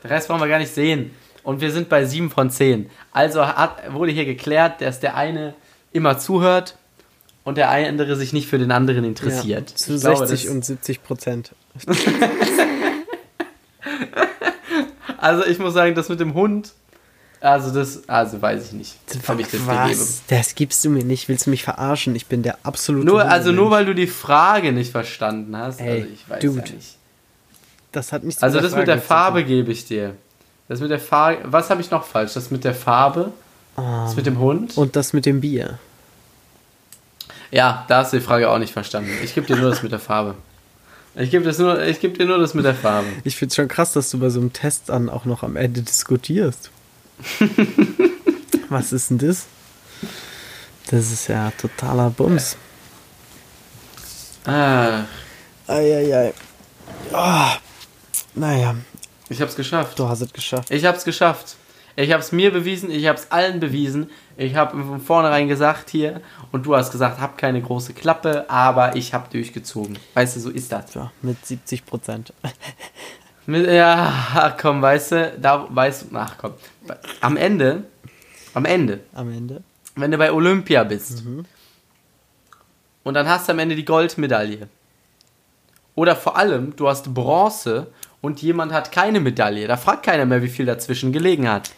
Den Rest brauchen wir gar nicht sehen. Und wir sind bei 7 von 10. Also hat, wurde hier geklärt, dass der eine immer zuhört und der andere sich nicht für den anderen interessiert. Ja, zu Ich glaube, 60 das- und 70 Prozent. *laughs* Also ich muss sagen, das mit dem Hund, also das, also weiß ich nicht. Ob ich das. Was? Das gibst du mir nicht. Willst du mich verarschen? Ich bin der absolute. Nur, also nur weil du die Frage nicht verstanden hast. Ey, also ich weiß Dude. ja nicht. Das hat nichts Also das mit der Frage Farbe gebe ich dir. Das mit der Farbe. Was habe ich noch falsch? Das mit der Farbe, Ah. das mit dem Hund. Und das mit dem Bier. Ja, da hast du die Frage auch nicht verstanden. Ich gebe dir nur das mit der Farbe. Ich gebe gebe dir nur das mit der Farbe. Ich finde es schon krass, dass du bei so einem Test dann auch noch am Ende diskutierst. *laughs* Was ist denn das? Das ist ja totaler Bums. Ah, Eieiei. Ah, naja, ich habe es geschafft. du hast es geschafft. Ich habe es geschafft. Ich habe es mir bewiesen, ich habe es allen bewiesen. Ich habe von vornherein gesagt hier und du hast gesagt, hab keine große Klappe, aber ich habe durchgezogen. Weißt du, so ist das. Ja, mit 70 Prozent. Mit, ja, ach komm, weißt du, da weißt du, ach komm. Am Ende, am Ende, Am Ende. wenn du bei Olympia bist und dann hast du am Ende die Goldmedaille. Oder vor allem, du hast Bronze und jemand hat keine Medaille. Da fragt keiner mehr, wie viel dazwischen gelegen hat.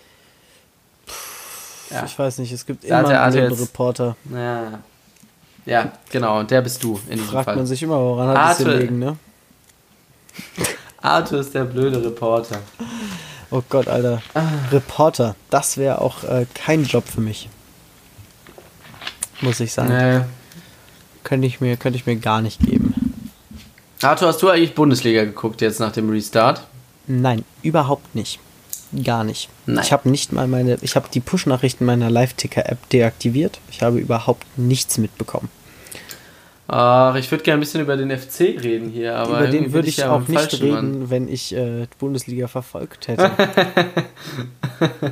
Ja. Ich weiß nicht, es gibt Da immer einen jetzt- Reporter. Ja. ja, genau, und der bist du in diesem Fragt Fall. man sich immer, woran hat es Arthur- gelegen, ne? *laughs* Arthur ist der blöde Reporter. Oh Gott, Alter. Ah. Reporter, das wäre auch äh, kein Job für mich. Muss ich sagen. Nee. Könnte ich, mir, könnte ich mir gar nicht geben. Arthur, hast du eigentlich Bundesliga geguckt jetzt nach dem Restart? Nein, überhaupt nicht. Gar nicht. Nein. Ich habe nicht mal meine, ich habe die Push-Nachrichten meiner Live-Ticker-App deaktiviert. Ich habe überhaupt nichts mitbekommen. Ach, ich würde gerne ein bisschen über den FC reden hier, aber Über den würde ich ja auch nicht reden, Mann. wenn ich äh, Bundesliga verfolgt hätte. *laughs*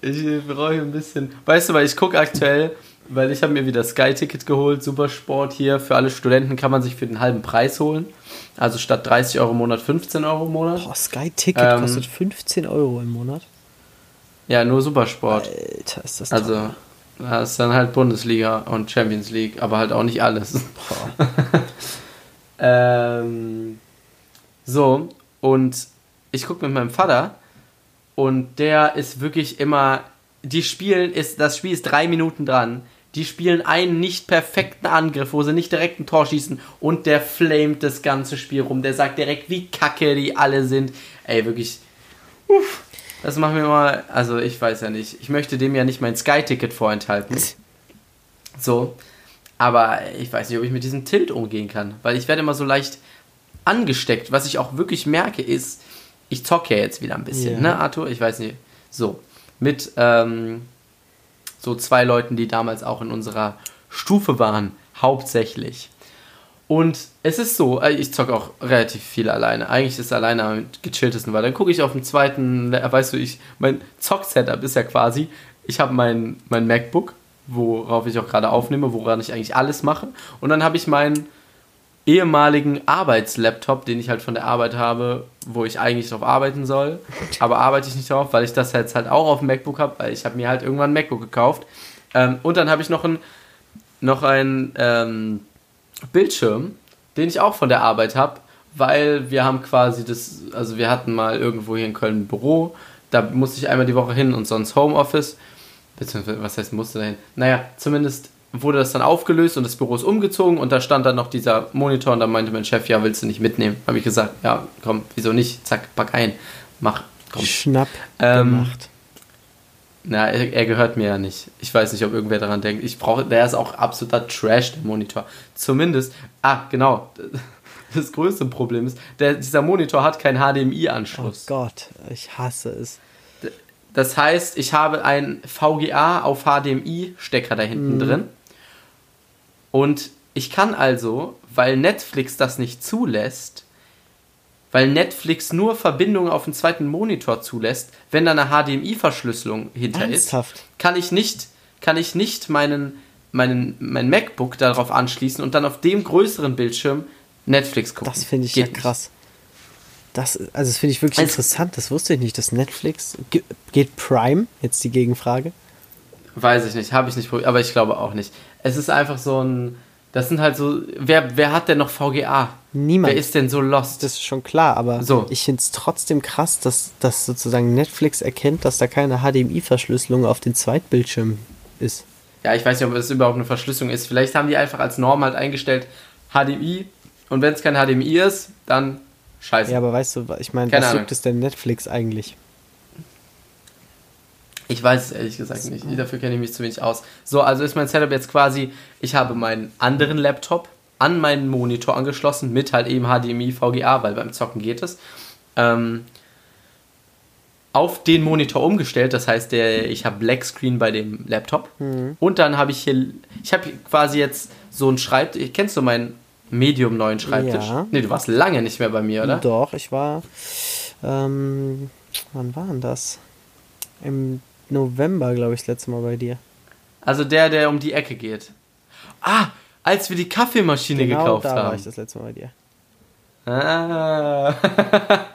Ich brauche ein bisschen. Weißt du, weil ich gucke aktuell, weil ich habe mir wieder Sky-Ticket geholt, Supersport hier. Für alle Studenten kann man sich für den halben Preis holen. Also statt 30 Euro im Monat 15 Euro im Monat. Boah, Sky Ticket Ähm, kostet 15 Euro im Monat. Ja, nur Supersport. Alter, ist das Also, teuer. das ist dann halt Bundesliga und Champions League, aber halt auch nicht alles. Boah. *laughs* ähm, so, und ich gucke mit meinem Vater und der ist wirklich immer, die spielen, ist, das Spiel ist drei Minuten dran. Die spielen einen nicht perfekten Angriff, wo sie nicht direkt ein Tor schießen und der flamet das ganze Spiel rum. Der sagt direkt, wie kacke die alle sind. Ey, wirklich. Uff, das macht mir immer. Also, ich weiß ja nicht. Ich möchte dem ja nicht mein Sky-Ticket vorenthalten. *laughs* So. Aber ich weiß nicht, ob ich mit diesem Tilt umgehen kann. Weil ich werde immer so leicht angesteckt. Was ich auch wirklich merke, ist, ich zocke ja jetzt wieder ein bisschen, Ja. ne, Arthur? Ich weiß nicht. So. Mit ähm, so zwei Leuten, die damals auch in unserer Stufe waren, hauptsächlich. Und es ist so, äh, ich zocke auch relativ viel alleine. Eigentlich ist es alleine am gechilltesten, weil dann gucke ich auf dem zweiten, weißt du, ich, mein Zock-Setup ist ja quasi, ich habe mein, mein MacBook, worauf ich auch gerade aufnehme, woran ich eigentlich alles mache. Und dann habe ich meinen ehemaligen Arbeitslaptop, den ich halt von der Arbeit habe, wo ich eigentlich drauf arbeiten soll. Aber arbeite ich nicht drauf, weil ich das jetzt halt auch auf dem MacBook habe, weil ich habe mir halt irgendwann ein MacBook gekauft. Ähm, und dann habe ich noch ein, noch ein ähm, Bildschirm, den ich auch von der Arbeit habe, weil wir haben quasi das, also wir hatten mal irgendwo hier in Köln ein Büro, da musste ich einmal die Woche hin und sonst Homeoffice. Beziehungsweise, was heißt musste dahin? Naja, zumindest wurde das dann aufgelöst und das Büro ist umgezogen und da stand dann noch dieser Monitor und da meinte mein Chef, ja, willst du nicht mitnehmen? Habe ich gesagt, ja, komm, wieso nicht? Zack, pack ein, mach, komm. Schnapp Ähm, gemacht. Na, er, er gehört mir ja nicht. Ich weiß nicht, ob irgendwer daran denkt. Ich brauche, der ist auch absoluter Trash, der Monitor. Zumindest, ah, genau. *laughs* Das größte Problem ist, der, dieser Monitor hat keinen Oh HDMI-Anschluss. Gott, ich hasse es. Das heißt, ich habe einen VGA auf HDMI-Stecker da hinten Mhm. drin. Und ich kann also, weil Netflix das nicht zulässt, weil Netflix nur Verbindungen auf den zweiten Monitor zulässt, wenn da eine HDMI-Verschlüsselung hinter Ernsthaft? ist, kann ich nicht, kann ich nicht meinen, meinen, mein MacBook darauf anschließen und dann auf dem größeren Bildschirm Netflix gucken. Das finde ich Geht ja krass. Das, also das finde ich wirklich Also- interessant. Das wusste ich nicht, dass Netflix ge- geht Prime. Jetzt die Gegenfrage. Weiß ich nicht, habe ich nicht probiert, aber ich glaube auch nicht. Es ist einfach so ein. Das sind halt so. Wer, wer hat denn noch VGA? Niemand. Wer ist denn so lost? Das ist schon klar, aber So. ich finde es trotzdem krass, dass, dass sozusagen Netflix erkennt, dass da keine HDMI-Verschlüsselung auf den Zweitbildschirm ist. ja, ich weiß nicht, ob es überhaupt eine Verschlüsselung ist. Vielleicht haben die einfach als Norm halt eingestellt HDMI und wenn es kein HDMI ist, dann scheiße. Ja, aber weißt du, ich meine, was juckt es denn Netflix eigentlich? Ich weiß es ehrlich gesagt nicht. Dafür kenne ich mich zu wenig aus. So, also ist mein Setup jetzt quasi, ich habe meinen anderen Laptop an meinen Monitor angeschlossen mit halt eben HDMI, VGA, weil beim Zocken geht es. Ähm, auf den Monitor umgestellt, das heißt, der, ich habe Black Screen bei dem Laptop. Und dann habe ich hier, ich habe quasi jetzt so einen Schreibtisch. Kennst du meinen Medium neuen Schreibtisch? Ja. Nee, du warst lange nicht mehr bei mir, oder? Doch, ich war. Ähm, wann war denn das? Im November, glaube ich, das letzte Mal bei dir. Also der, der um die Ecke geht. Ah, als wir die Kaffeemaschine genau gekauft da war haben. ich das letzte Mal bei dir. Ah. *laughs*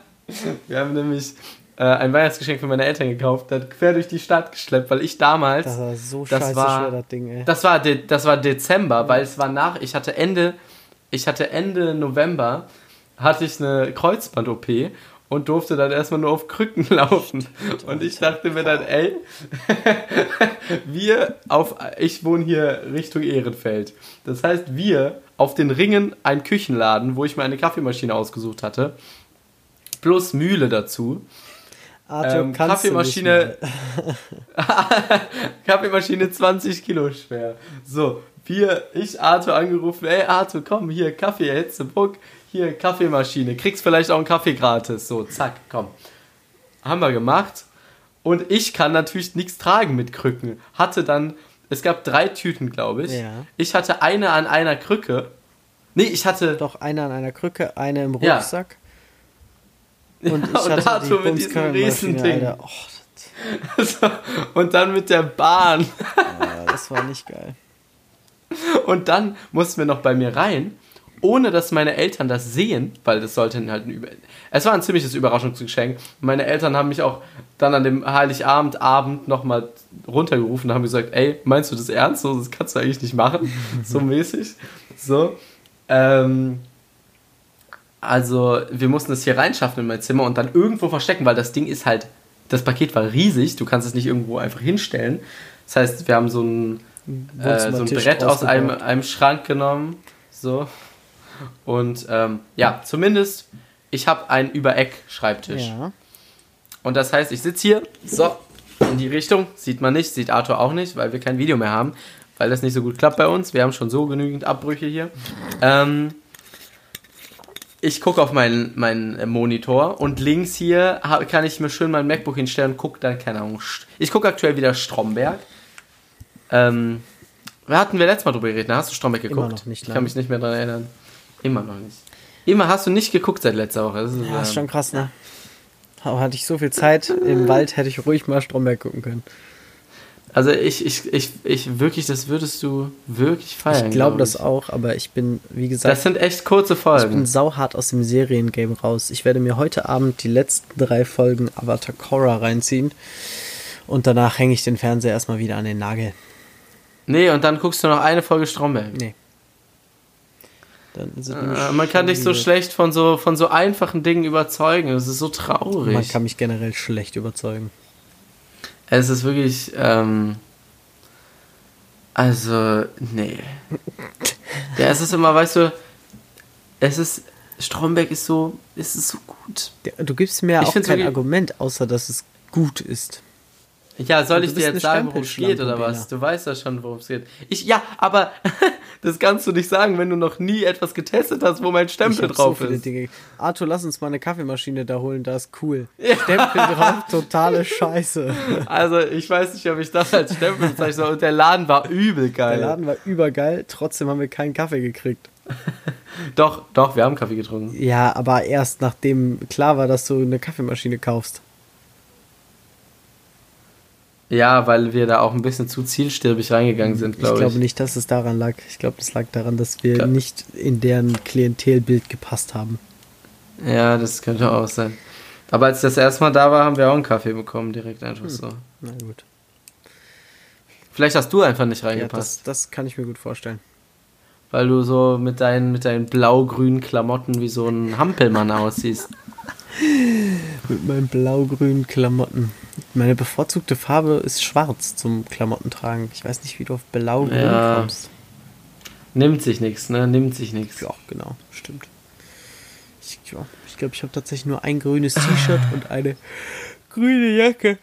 wir haben nämlich äh, ein Weihnachtsgeschenk für meine Eltern gekauft, das quer durch die Stadt geschleppt, weil ich damals. Das war so Das scheiße war- schwer, das Ding, ey. Das war, De das war Dezember, weil es war nach. Ich hatte Ende, ich hatte Ende November hatte ich eine Kreuzband-OP und durfte dann erstmal nur auf Krücken laufen. Und ich dachte mir dann, ey, *laughs* wir auf, ich wohne hier Richtung Ehrenfeld. Das heißt, wir auf den Ringen ein Küchenladen, wo ich mir eine Kaffeemaschine ausgesucht hatte, plus Mühle dazu. Arthur, ähm, Kaffeemaschine, *laughs* Kaffeemaschine 20 Kilo schwer. So, wir, ich Arthur angerufen, ey Arthur, komm, hier, Kaffee, Hitzebruck, hier, Kaffeemaschine, kriegst vielleicht auch einen Kaffee gratis. So, zack, komm. Haben wir gemacht. Und ich kann natürlich nichts tragen mit Krücken. Hatte dann, es gab drei Tüten, glaube ich. Ja. Ich hatte eine an einer Krücke. Nee, ich hatte. Doch, eine an einer Krücke, eine im Rucksack. Ja. Und ich hatte und Arthur die mit diesem Riesending. Oh, *laughs* und dann mit der Bahn. Ja, das war nicht geil. *laughs* Und dann mussten wir noch bei mir rein, ohne dass meine Eltern das sehen, weil das sollte halt ein Über Es war ein ziemliches Überraschungsgeschenk. Meine Eltern haben mich auch dann an dem Heiligabend Abend nochmal runtergerufen und haben gesagt, ey, meinst du das ernst? So, das kannst du eigentlich nicht machen. *laughs* so mäßig. So. Ähm, also, wir mussten es hier reinschaffen in mein Zimmer und dann irgendwo verstecken, weil das Ding ist halt, das Paket war riesig, du kannst es nicht irgendwo einfach hinstellen. Das heißt, wir haben so ein äh, so ein Brett aus einem, einem Schrank genommen. So. Und ähm, ja, zumindest, ich habe einen Übereck-Schreibtisch. Ja. Und das heißt, ich sitze hier, so, in die Richtung, sieht man nicht, sieht Arthur auch nicht, weil wir kein Video mehr haben, weil das nicht so gut klappt bei uns. Wir haben schon so genügend Abbrüche hier. Ähm, ich gucke auf meinen, meinen Monitor und links hier kann ich mir schön mein MacBook hinstellen und gucke dann, keine Ahnung, ich gucke aktuell wieder Stromberg. Ähm, hatten wir letztes Mal drüber geredet, hast du Stromberg geguckt? Immer noch nicht. Ich kann mich nicht mehr daran erinnern. Immer noch nicht. Immer hast du nicht geguckt seit letzter Woche. Das ist, ja, ähm, ist schon krass, ne? Aber hatte ich so viel Zeit im Wald, hätte ich ruhig mal Stromberg gucken können. Also ich, ich, ich, ich wirklich, das würdest du wirklich feiern. Ich glaube glaub das auch, aber ich bin, wie gesagt. Das sind echt kurze Folgen. Ich bin sauhart aus dem Seriengame raus. Ich werde mir heute Abend die letzten drei Folgen Avatar Korra reinziehen. Und danach hänge ich den Fernseher erstmal wieder an den Nagel. Nee, und dann guckst du noch eine Folge Stromberg. Nee. Äh, man kann dich so schlecht von so, von so einfachen Dingen überzeugen. Das ist so traurig. Man kann mich generell schlecht überzeugen. Es ist wirklich, ähm, also, nee. *laughs* ja, es ist immer, weißt du, es ist, Stromberg ist so, es ist so gut. Du gibst mir ich auch kein Argument, außer dass es gut ist. Ja, soll ich dir jetzt sagen, worum es geht oder was? Du weißt ja schon, worum es geht. Ich, ja, aber *laughs* das kannst du nicht sagen, wenn du noch nie etwas getestet hast, wo mein Stempel drauf so ist. Dinge. Arthur, lass uns mal eine Kaffeemaschine da holen, das ist cool. Ja. Stempel drauf, totale Scheiße. *laughs* Also, ich weiß nicht, ob ich das als Stempel bezeichne soll. Und der Laden war übel geil. Der Laden war übergeil, trotzdem haben wir keinen Kaffee gekriegt. *laughs* doch, doch, wir haben Kaffee getrunken. Ja, aber erst nachdem klar war, dass du eine Kaffeemaschine kaufst. Ja, weil wir da auch ein bisschen zu zielstrebig reingegangen sind, glaube ich. Ich glaube nicht, dass es daran lag. Ich glaube, es lag daran, dass wir Klar. nicht in deren Klientelbild gepasst haben. Ja, das könnte auch sein. Aber als das erste Mal da war, haben wir auch einen Kaffee bekommen, direkt einfach hm. so. Na gut. Vielleicht hast du einfach nicht reingepasst. Ja, das, das kann ich mir gut vorstellen. Weil du so mit deinen, mit deinen blau-grünen Klamotten wie so ein Hampelmann aussiehst. *laughs* mit meinen blau-grünen Klamotten. Meine bevorzugte Farbe ist schwarz zum Klamottentragen. Ich weiß nicht, wie du auf blau-grün ja. kommst. Nimmt sich nichts, ne? Nimmt sich nichts. Ja, genau, stimmt. Ich glaube, ich, glaub, ich habe tatsächlich nur ein grünes T-Shirt und eine grüne Jacke.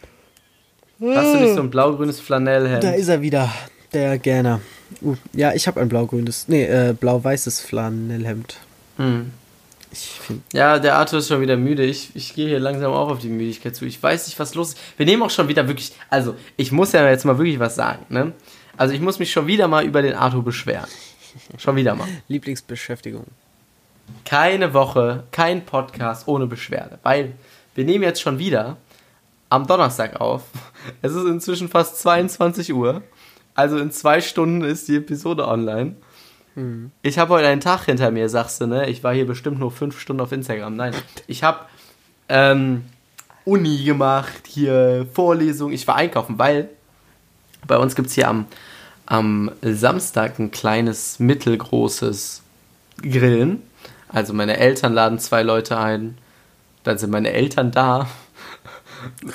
Hast du nicht so ein blau-grünes Flanellhemd? Da ist er wieder, der Gerner. Uh, ja, ich habe ein blau-grünes, nee, äh, blau-weißes Flanellhemd. Hm. ja, der Arthur ist schon wieder müde. Ich, ich gehe hier langsam auch auf die Müdigkeit zu. Ich weiß nicht, was los ist. Wir nehmen auch schon wieder wirklich. Also, ich muss ja jetzt mal wirklich was sagen, ne? Also, ich muss mich schon wieder mal über den Arthur beschweren. Schon wieder mal. *laughs* Lieblingsbeschäftigung. Keine Woche, kein Podcast ohne Beschwerde. Weil wir nehmen jetzt schon wieder am Donnerstag auf. Es ist inzwischen fast 22 Uhr. Also in zwei Stunden ist die Episode online. Mhm. Ich habe heute einen Tag hinter mir, sagst du, ne? Ich war hier bestimmt nur fünf Stunden auf Instagram. Nein, ich habe ähm, Uni gemacht, hier Vorlesung. Ich war einkaufen, weil bei uns gibt es hier am, am Samstag ein kleines, mittelgroßes Grillen. Also meine Eltern laden zwei Leute ein Dann sind meine Eltern da.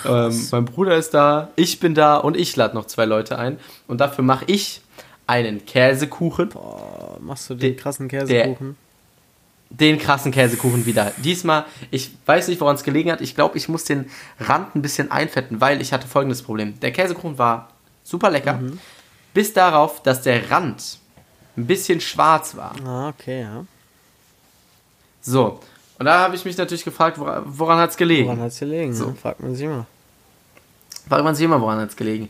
Ähm, mein Bruder ist da, ich bin da und ich lade noch zwei Leute ein. Und dafür mache ich einen Käsekuchen. Boah, machst du den krassen Käsekuchen? Den krassen Käsekuchen wieder. Diesmal, ich weiß nicht, woran es gelegen hat. Ich glaube, ich muss den Rand ein bisschen einfetten, weil ich hatte folgendes Problem. Der Käsekuchen war super lecker, Mhm. bis darauf, dass der Rand ein bisschen schwarz war. Ah, okay, ja. So. Und da habe ich mich natürlich gefragt, woran, woran hat es gelegen? Woran hat es gelegen? So. ne? Fragt man sich immer. Fragt man sich immer, woran hat es gelegen.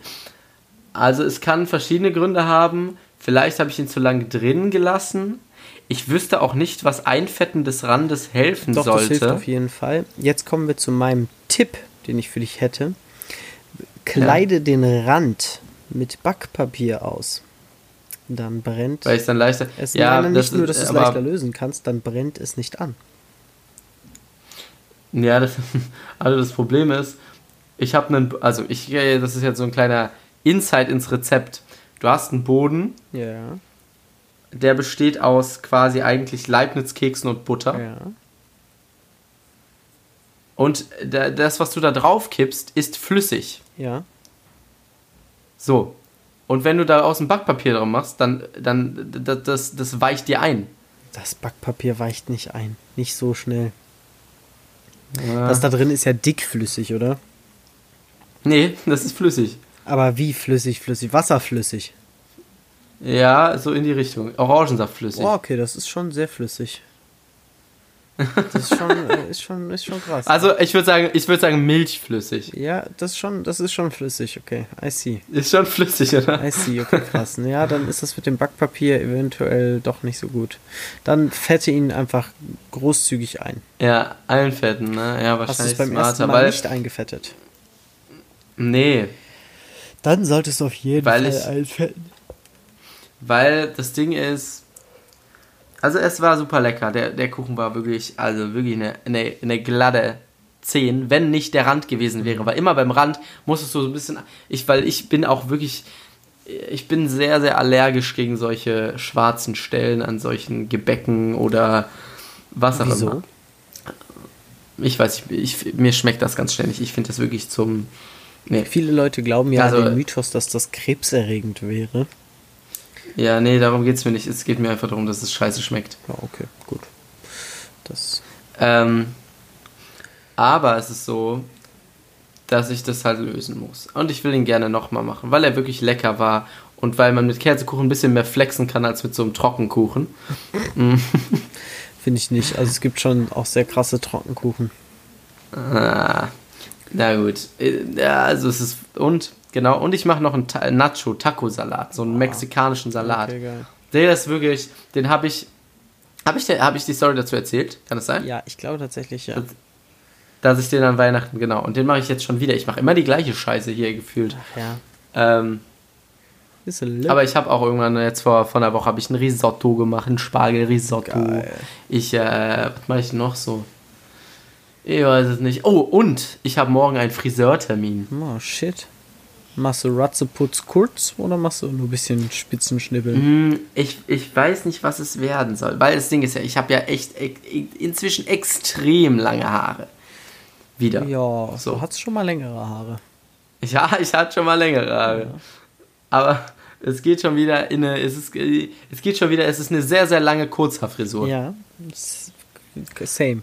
Also es kann verschiedene Gründe haben. Vielleicht habe ich ihn zu lange drin gelassen. Ich wüsste auch nicht, was Einfetten des Randes helfen Doch, das hilft sollte. auf jeden Fall. Jetzt kommen wir zu meinem Tipp, den ich für dich hätte. Kleide den Rand mit Backpapier aus. Dann brennt Weil ich dann leichter. es ja, nein, nicht nur, dass du es leichter lösen kannst, dann brennt es nicht an. Ja, das, *laughs* also das Problem ist, ich habe einen, also ich, das ist jetzt so ein kleiner Insight ins Rezept. Du hast einen Boden, Ja, der besteht aus quasi eigentlich Leibniz-Keksen und Butter. ja. Und da- das, was du da drauf kippst, ist flüssig. Ja. So. Und wenn du da aus dem Backpapier dran machst, dann, dann das, das, das weicht dir ein. Das Backpapier weicht nicht ein. Nicht so schnell. Ja. Das da drin ist ja dickflüssig, oder? nee, das ist flüssig. Aber wie flüssig, flüssig? Wasserflüssig. Ja, so in die Richtung. Orangensaft flüssig. Oh, okay, das ist schon sehr flüssig. Das ist schon, *laughs* ist schon, ist schon krass. Also ich würde sagen, ich würde sagen milchflüssig. ja, das ist schon, das ist schon flüssig, okay. I see. Ist schon flüssig, oder? I see, okay, krass. *laughs* Ja, dann ist das mit dem Backpapier eventuell doch nicht so gut. Dann fette ihn einfach großzügig ein. Ja, einfetten, ne? Ja, Hast du es wahrscheinlich beim ersten smarter, Mal weil. nicht eingefettet? Nee, Dann solltest du auf jeden Weil Fall ich- einfetten. weil das Ding ist. Also es war super lecker. Der, der Kuchen war wirklich, also wirklich eine, eine, eine glatte 10, wenn nicht der Rand gewesen wäre. Weil immer beim Rand musstest du so ein bisschen. Ich, weil ich bin auch wirklich. Ich bin sehr, sehr allergisch gegen solche schwarzen Stellen an solchen Gebäcken oder was auch Wieso? immer. Ich weiß, ich, ich, mir schmeckt das ganz ständig. Ich finde das wirklich zum. Nee. Viele Leute glauben ja Also- an den Mythos, dass das krebserregend wäre. Ja, nee, darum geht's mir nicht. Es geht mir einfach darum, dass es scheiße schmeckt. Ja, okay, gut. Das. Ähm, aber es ist so, dass ich das halt lösen muss. Und ich will ihn gerne nochmal machen, weil er wirklich lecker war und weil man mit Käsekuchen ein bisschen mehr flexen kann als mit so einem Trockenkuchen. *laughs* Finde ich nicht. Also es gibt schon auch sehr krasse Trockenkuchen. Ah, na gut. Äh, Ja, also es ist. Und, genau, und ich mache noch einen Ta Nacho-Taco-Salat, so einen mexikanischen Salat. Okay, geil. Der ist wirklich, den habe ich. Habe ich, hab ich die Story dazu erzählt? Kann das sein? Ja, ich glaube tatsächlich, ja. Das- Dass ich den an Weihnachten, genau. Und den mache ich jetzt schon wieder. Ich mache immer die gleiche Scheiße hier gefühlt. Ach ja. Ähm, aber ich habe auch irgendwann jetzt vor, vor einer Woche habe ich ein Risotto gemacht, ein Spargelrisotto. Ich, äh, was mache ich noch so? Ich weiß es nicht. Oh, und ich habe morgen einen Friseurtermin. Oh, shit. Machst du Ratzeputz kurz oder machst du nur ein bisschen Spitzenschnibbeln? Hm, Ich, ich weiß nicht, was es werden soll. Weil das Ding ist ja, ich habe ja echt e- e- inzwischen extrem lange Haare. Wieder. Ja, So. du hast schon mal längere Haare. Ja, *laughs* ich hatte schon mal längere Haare. Aber es geht schon wieder in eine, es ist, es geht schon wieder, es ist eine sehr, sehr lange Kurzhaarfrisur. Ja, same.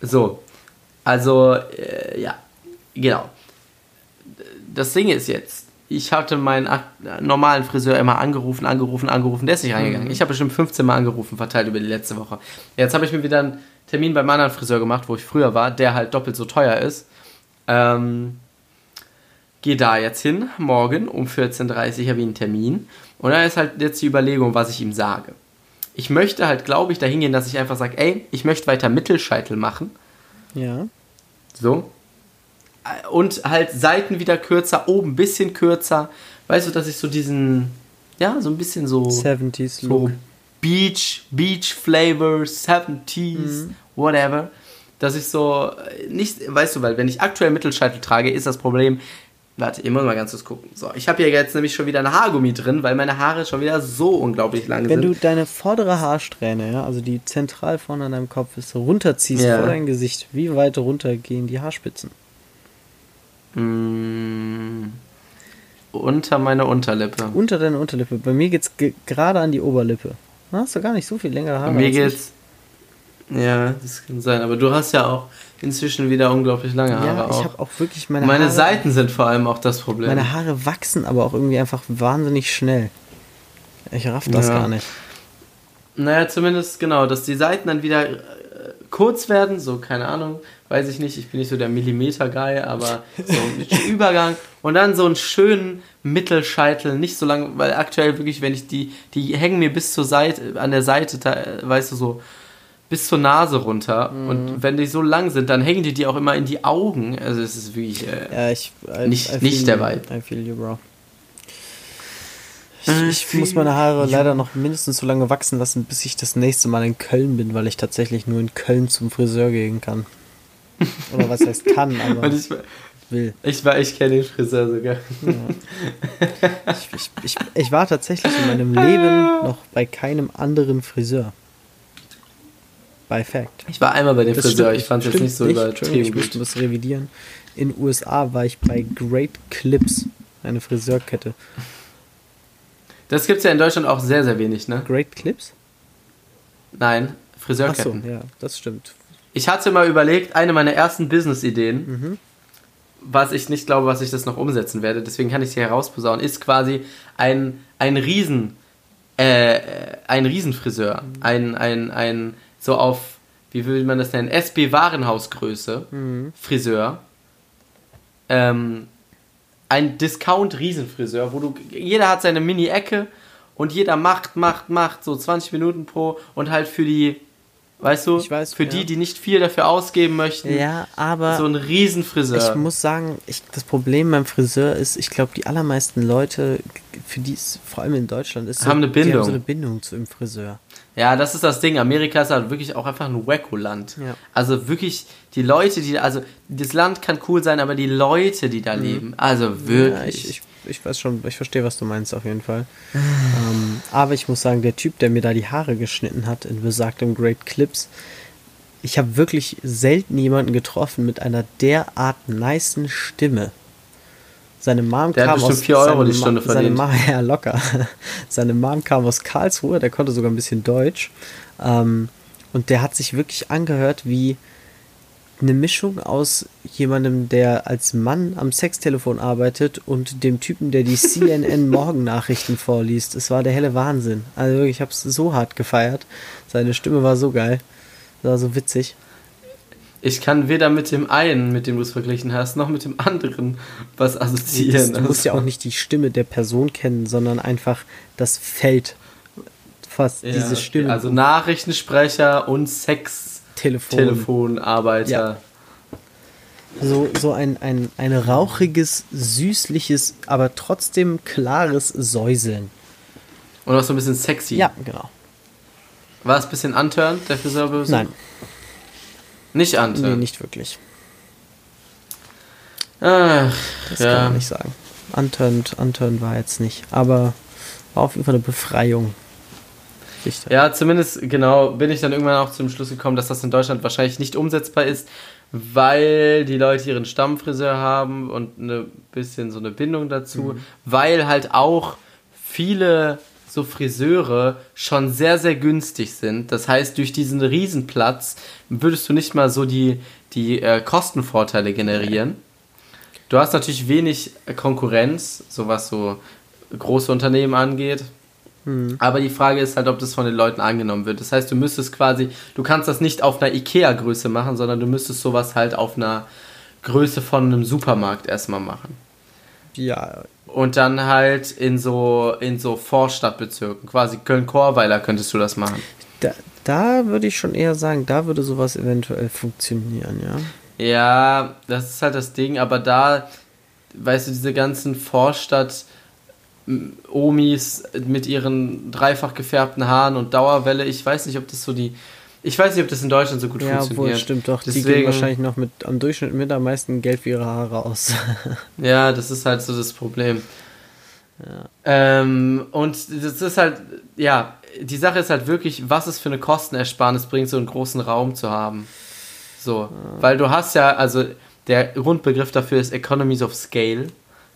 So, also, äh, ja, genau. Das Ding ist jetzt, ich hatte meinen normalen Friseur immer angerufen, angerufen, angerufen, der ist nicht reingegangen. Ich habe bestimmt 15 Mal angerufen, verteilt über die letzte Woche. Jetzt habe ich mir wieder einen Termin beim anderen Friseur gemacht, wo ich früher war, der halt doppelt so teuer ist. Ähm, Gehe da jetzt hin, morgen um 14.30 Uhr habe ich einen Termin. Und da ist halt jetzt die Überlegung, was ich ihm sage. Ich möchte halt, glaube ich, dahin gehen, dass ich einfach sage, ey, ich möchte weiter Mittelscheitel machen. Ja. So. Und halt Seiten wieder kürzer, oben ein bisschen kürzer. Weißt du, dass ich so diesen, ja, so ein bisschen so, 70s so Look. Beach, Beach Flavor, 70s, whatever. Dass ich so, äh, nicht, weißt du, weil wenn ich aktuell Mittelscheitel trage, ist das Problem, Warte, ich muss mal ganz kurz gucken. So, ich habe hier jetzt nämlich schon wieder ein Haargummi drin, weil meine Haare schon wieder so unglaublich lang Wenn sind. du deine vordere Haarsträhne, ja, also die zentral vorne an deinem Kopf ist, runterziehst Ja. vor dein Gesicht, wie weit runter gehen die Haarspitzen? Mm, unter meine Unterlippe. Unter deine Unterlippe. Bei mir geht's ge gerade an die Oberlippe. Da hast du gar nicht so viel längere Bei Haare. mir als ich. geht's. Ja, das kann sein. Aber du hast ja auch inzwischen wieder unglaublich lange Haare. Ja, ich auch. habe auch wirklich meine, meine Haare. Seiten sind vor allem auch das Problem. Meine Haare wachsen aber auch irgendwie einfach wahnsinnig schnell. Ich raff das Ja. gar nicht. Naja, zumindest genau, dass die Seiten dann wieder äh, kurz werden, so, keine Ahnung, weiß ich nicht, ich bin nicht so der Millimeter-Guy, aber so ein *laughs* Übergang und dann so einen schönen Mittelscheitel, nicht so lang, weil aktuell wirklich, wenn ich die, die hängen mir bis zur Seite, an der Seite, äh, weißt du, so bis zur Nase runter und wenn die so lang sind, dann hängen die dir auch immer in die Augen, also es ist wirklich, äh, Ja, ich. I, Nicht- feel nicht der. Vibe. I feel you, bro. I Ich, ich muss meine Haare leider noch mindestens so lange wachsen lassen, bis ich das nächste Mal in Köln bin, weil ich tatsächlich nur in Köln zum Friseur gehen kann. Oder was heißt kann, *laughs* aber ich, will. ich war, ich kenne den Friseur sogar. Ich, ich, ich, ich war tatsächlich in meinem Leben *laughs* noch bei keinem anderen Friseur. Bei Fact. Ich war einmal bei dem Das Friseur, stimmt ich fand es stimmt nicht so übertrieben Ich musste was revidieren. In USA war ich bei Great Clips, eine Friseurkette. Das gibt es ja in Deutschland auch sehr, sehr wenig, ne? Great Clips? Nein, Achso, Friseurketten. ja, das stimmt. Ich hatte mal überlegt, eine meiner ersten Business-Ideen, Mhm. was ich nicht glaube, was ich das noch umsetzen werde, deswegen kann ich sie herausposaunen, ist quasi ein, ein Riesen, äh, ein Riesenfriseur. Mhm. Ein, ein, ein, so auf, wie will man das nennen, SB Warenhausgröße, Mhm. Friseur. Ähm, ein Discount-Riesenfriseur, wo du, jeder hat seine Mini-Ecke und jeder macht, macht, macht, so 20 Minuten pro und halt für die, weißt du, Ich weiß, für ja. die, die nicht viel dafür ausgeben möchten, Ja, aber so ein Riesenfriseur. ich muss sagen, ich, das Problem beim Friseur ist, ich glaube, die allermeisten Leute, für die es vor allem in Deutschland ist, so, Haben eine Die haben Bindung. so eine Bindung zu dem Friseur. Ja, das ist das Ding. Amerika ist halt wirklich auch einfach ein Wacko-Land. Ja. Also wirklich, die Leute, die, also das Land kann cool sein, aber die Leute, die da leben, also wirklich. Mhm. Ja, ich, ich, ich weiß schon, ich verstehe, was du meinst auf jeden Fall. *sighs* ähm, aber ich muss sagen, der Typ, der mir da die Haare geschnitten hat in besagtem Great Clips, ich habe wirklich selten jemanden getroffen mit einer derart nicen Stimme. Seine Mom Der kam aus 4 Euro seine die Stunde seine verdient. Mom, *laughs* ja, locker. Seine Mom kam aus Karlsruhe, der konnte sogar ein bisschen Deutsch. Ähm, und der hat sich wirklich angehört wie eine Mischung aus jemandem, der als Mann am Sextelefon arbeitet und dem Typen, der die *laughs* CNN Morgennachrichten vorliest. Es war der helle Wahnsinn. Also wirklich, ich habe es so hart gefeiert. Seine Stimme war so geil. Das war so witzig. Ich kann weder mit dem einen, mit dem du es verglichen hast, noch mit dem anderen was assoziieren. du musst ja auch nicht die Stimme der Person kennen, sondern einfach das Feld, fast Ja, diese. Stimme. Also Nachrichtensprecher und Telefon. Sextelefonarbeiter. Ja. So, so ein, ein, ein rauchiges, süßliches, aber trotzdem klares Säuseln. Und auch so ein bisschen sexy. Ja, genau. War es ein bisschen unturned, der Friseurbesuch? Nein, Nicht nee, unturned. nicht wirklich. Ach, Das ja. kann man nicht sagen. Unturned, unturned war jetzt nicht. Aber war auf jeden Fall eine Befreiung. Richtig. Ja, zumindest, genau, bin ich dann irgendwann auch zum Schluss gekommen, dass das in Deutschland wahrscheinlich nicht umsetzbar ist, weil die Leute ihren Stammfriseur haben und ein bisschen so eine Bindung dazu, weil halt auch viele so Friseure schon sehr, sehr günstig sind. Das heißt, durch diesen Riesenplatz würdest du nicht mal so die, die äh, Kostenvorteile generieren. Du hast natürlich wenig Konkurrenz, so was so große Unternehmen angeht. Aber die Frage ist halt, ob das von den Leuten angenommen wird. Das heißt, du müsstest quasi, du kannst das nicht auf einer Ikea-Größe machen, sondern du müsstest sowas halt auf einer Größe von einem Supermarkt erstmal machen. Ja, Und dann halt in so, in so Vorstadtbezirken, quasi Köln-Korweiler könntest du das machen. da, da würde ich schon eher sagen, da würde sowas eventuell funktionieren, ja. Ja, das ist halt das Ding, aber da, weißt du, diese ganzen Vorstadt- Omis mit ihren dreifach gefärbten Haaren und Dauerwelle, ich weiß nicht, ob das so die. Ich weiß nicht, ob das in Deutschland so gut ja, funktioniert. Ja, stimmt doch. Deswegen, die geben wahrscheinlich noch mit am Durchschnitt mit am meisten Geld für ihre Haare aus. *laughs* ja, das ist halt so das Problem. Ja. Ähm, und das ist halt, ja, die Sache ist halt wirklich, was es für eine Kostenersparnis bringt, so einen großen Raum zu haben. So, ja. weil du hast ja, also der Grundbegriff dafür ist Economies of Scale.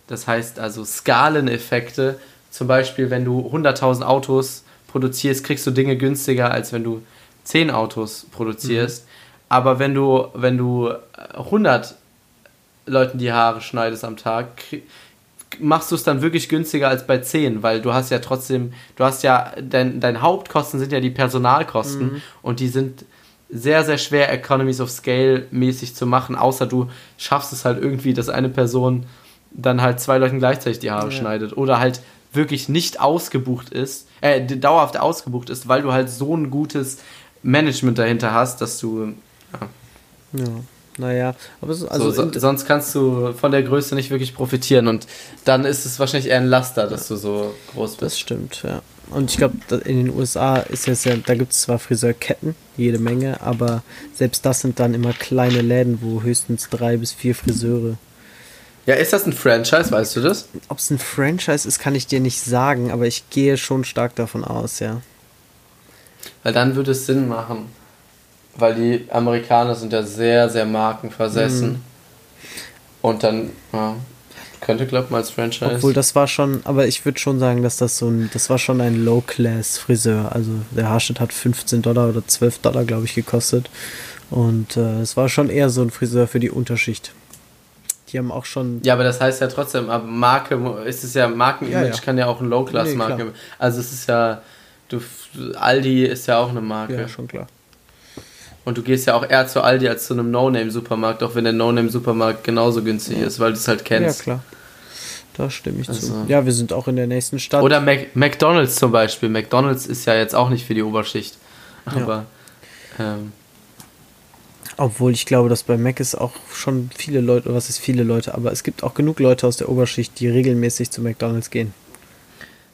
Das heißt also Skaleneffekte. Zum Beispiel, wenn du 100.000 Autos produzierst, kriegst du Dinge günstiger, als wenn du 10 Autos produzierst. Mhm. Aber wenn du, wenn du 100 Leuten die Haare schneidest am Tag, machst du es dann wirklich günstiger als bei 10, weil du hast ja trotzdem, du hast ja, dein, dein Hauptkosten sind ja die Personalkosten mhm. und die sind sehr, sehr schwer Economies of Scale mäßig zu machen, außer du schaffst es halt irgendwie, dass eine Person dann halt zwei Leuten gleichzeitig die Haare ja. schneidet oder halt wirklich nicht ausgebucht ist, äh, dauerhaft ausgebucht ist, weil du halt so ein gutes Management dahinter hast, dass du. Ja. ja. Naja, aber so, also so, sonst kannst du von der Größe nicht wirklich profitieren und dann ist es wahrscheinlich eher ein Laster, dass du so groß bist. Das stimmt, ja. Und ich glaube, in den USA ist es ja, da gibt es zwar Friseurketten, jede Menge, aber selbst das sind dann immer kleine Läden, wo höchstens drei bis vier Friseure. Ja, ist das ein Franchise, weißt du das? Ob es ein Franchise ist, kann ich dir nicht sagen, aber ich gehe schon stark davon aus, ja. Weil dann würde es Sinn machen weil die Amerikaner sind ja sehr, sehr markenversessen. Mhm. Und dann, ja, könnte klappen als Franchise. Obwohl, das war schon, aber ich würde schon sagen, dass das so ein, das war schon ein Low-Class-Friseur. Also der Haarschnitt hat 15 Dollar oder 12 Dollar, glaube ich, gekostet. Und äh, es war schon eher so ein Friseur für die Unterschicht. Die haben auch schon. Ja, aber das heißt ja trotzdem, aber Marke ist es ja, Markenimage ja, ja. kann ja auch ein Low-Class-Marke. Nee, also es ist ja, du, Aldi ist ja auch eine Marke. Ja, schon klar. Und du gehst ja auch eher zu Aldi als zu einem No-Name-Supermarkt, auch wenn der No-Name-Supermarkt genauso günstig ja. ist, weil du es halt kennst. Ja, klar. Da stimme ich also. zu. Ja, wir sind auch in der nächsten Stadt. Oder Mac McDonalds zum Beispiel. McDonalds ist ja jetzt auch nicht für die Oberschicht. Aber. Ja. Ähm, obwohl ich glaube, dass bei Mac ist auch schon viele Leute, was ist viele Leute, aber es gibt auch genug Leute aus der Oberschicht, die regelmäßig zu McDonalds gehen.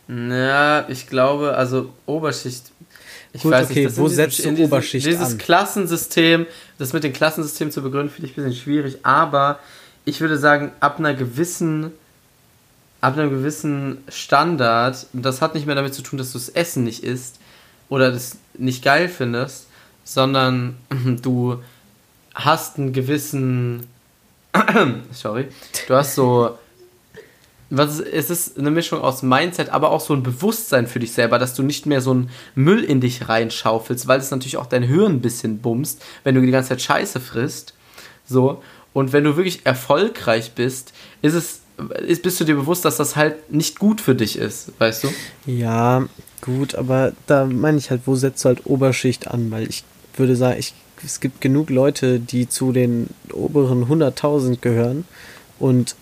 Ja, ich glaube, also Oberschicht ich Gut, weiß okay, nicht, wo setzt du Oberschicht dieses an? Klassensystem, das mit dem Klassensystem zu begründen, finde ich ein bisschen schwierig, aber ich würde sagen, ab einer gewissen ab einem gewissen Standard, das hat nicht mehr damit zu tun, dass du das Essen nicht isst oder das nicht geil findest, sondern *clears throat* du hast einen gewissen *clears throat* sorry, du hast so was es ist eine Mischung aus Mindset, aber auch so ein Bewusstsein für dich selber, dass du nicht mehr so einen Müll in dich reinschaufelst, weil es natürlich auch dein Hirn ein bisschen bumst, wenn du die ganze Zeit Scheiße frisst. So. Und wenn du wirklich erfolgreich bist, ist es, ist, bist du dir bewusst, dass das halt nicht gut für dich ist, weißt du? Ja, gut, aber da meine ich halt, wo setzt du halt Oberschicht an? Weil ich würde sagen, ich, es gibt genug Leute, die zu den oberen 100.000 gehören und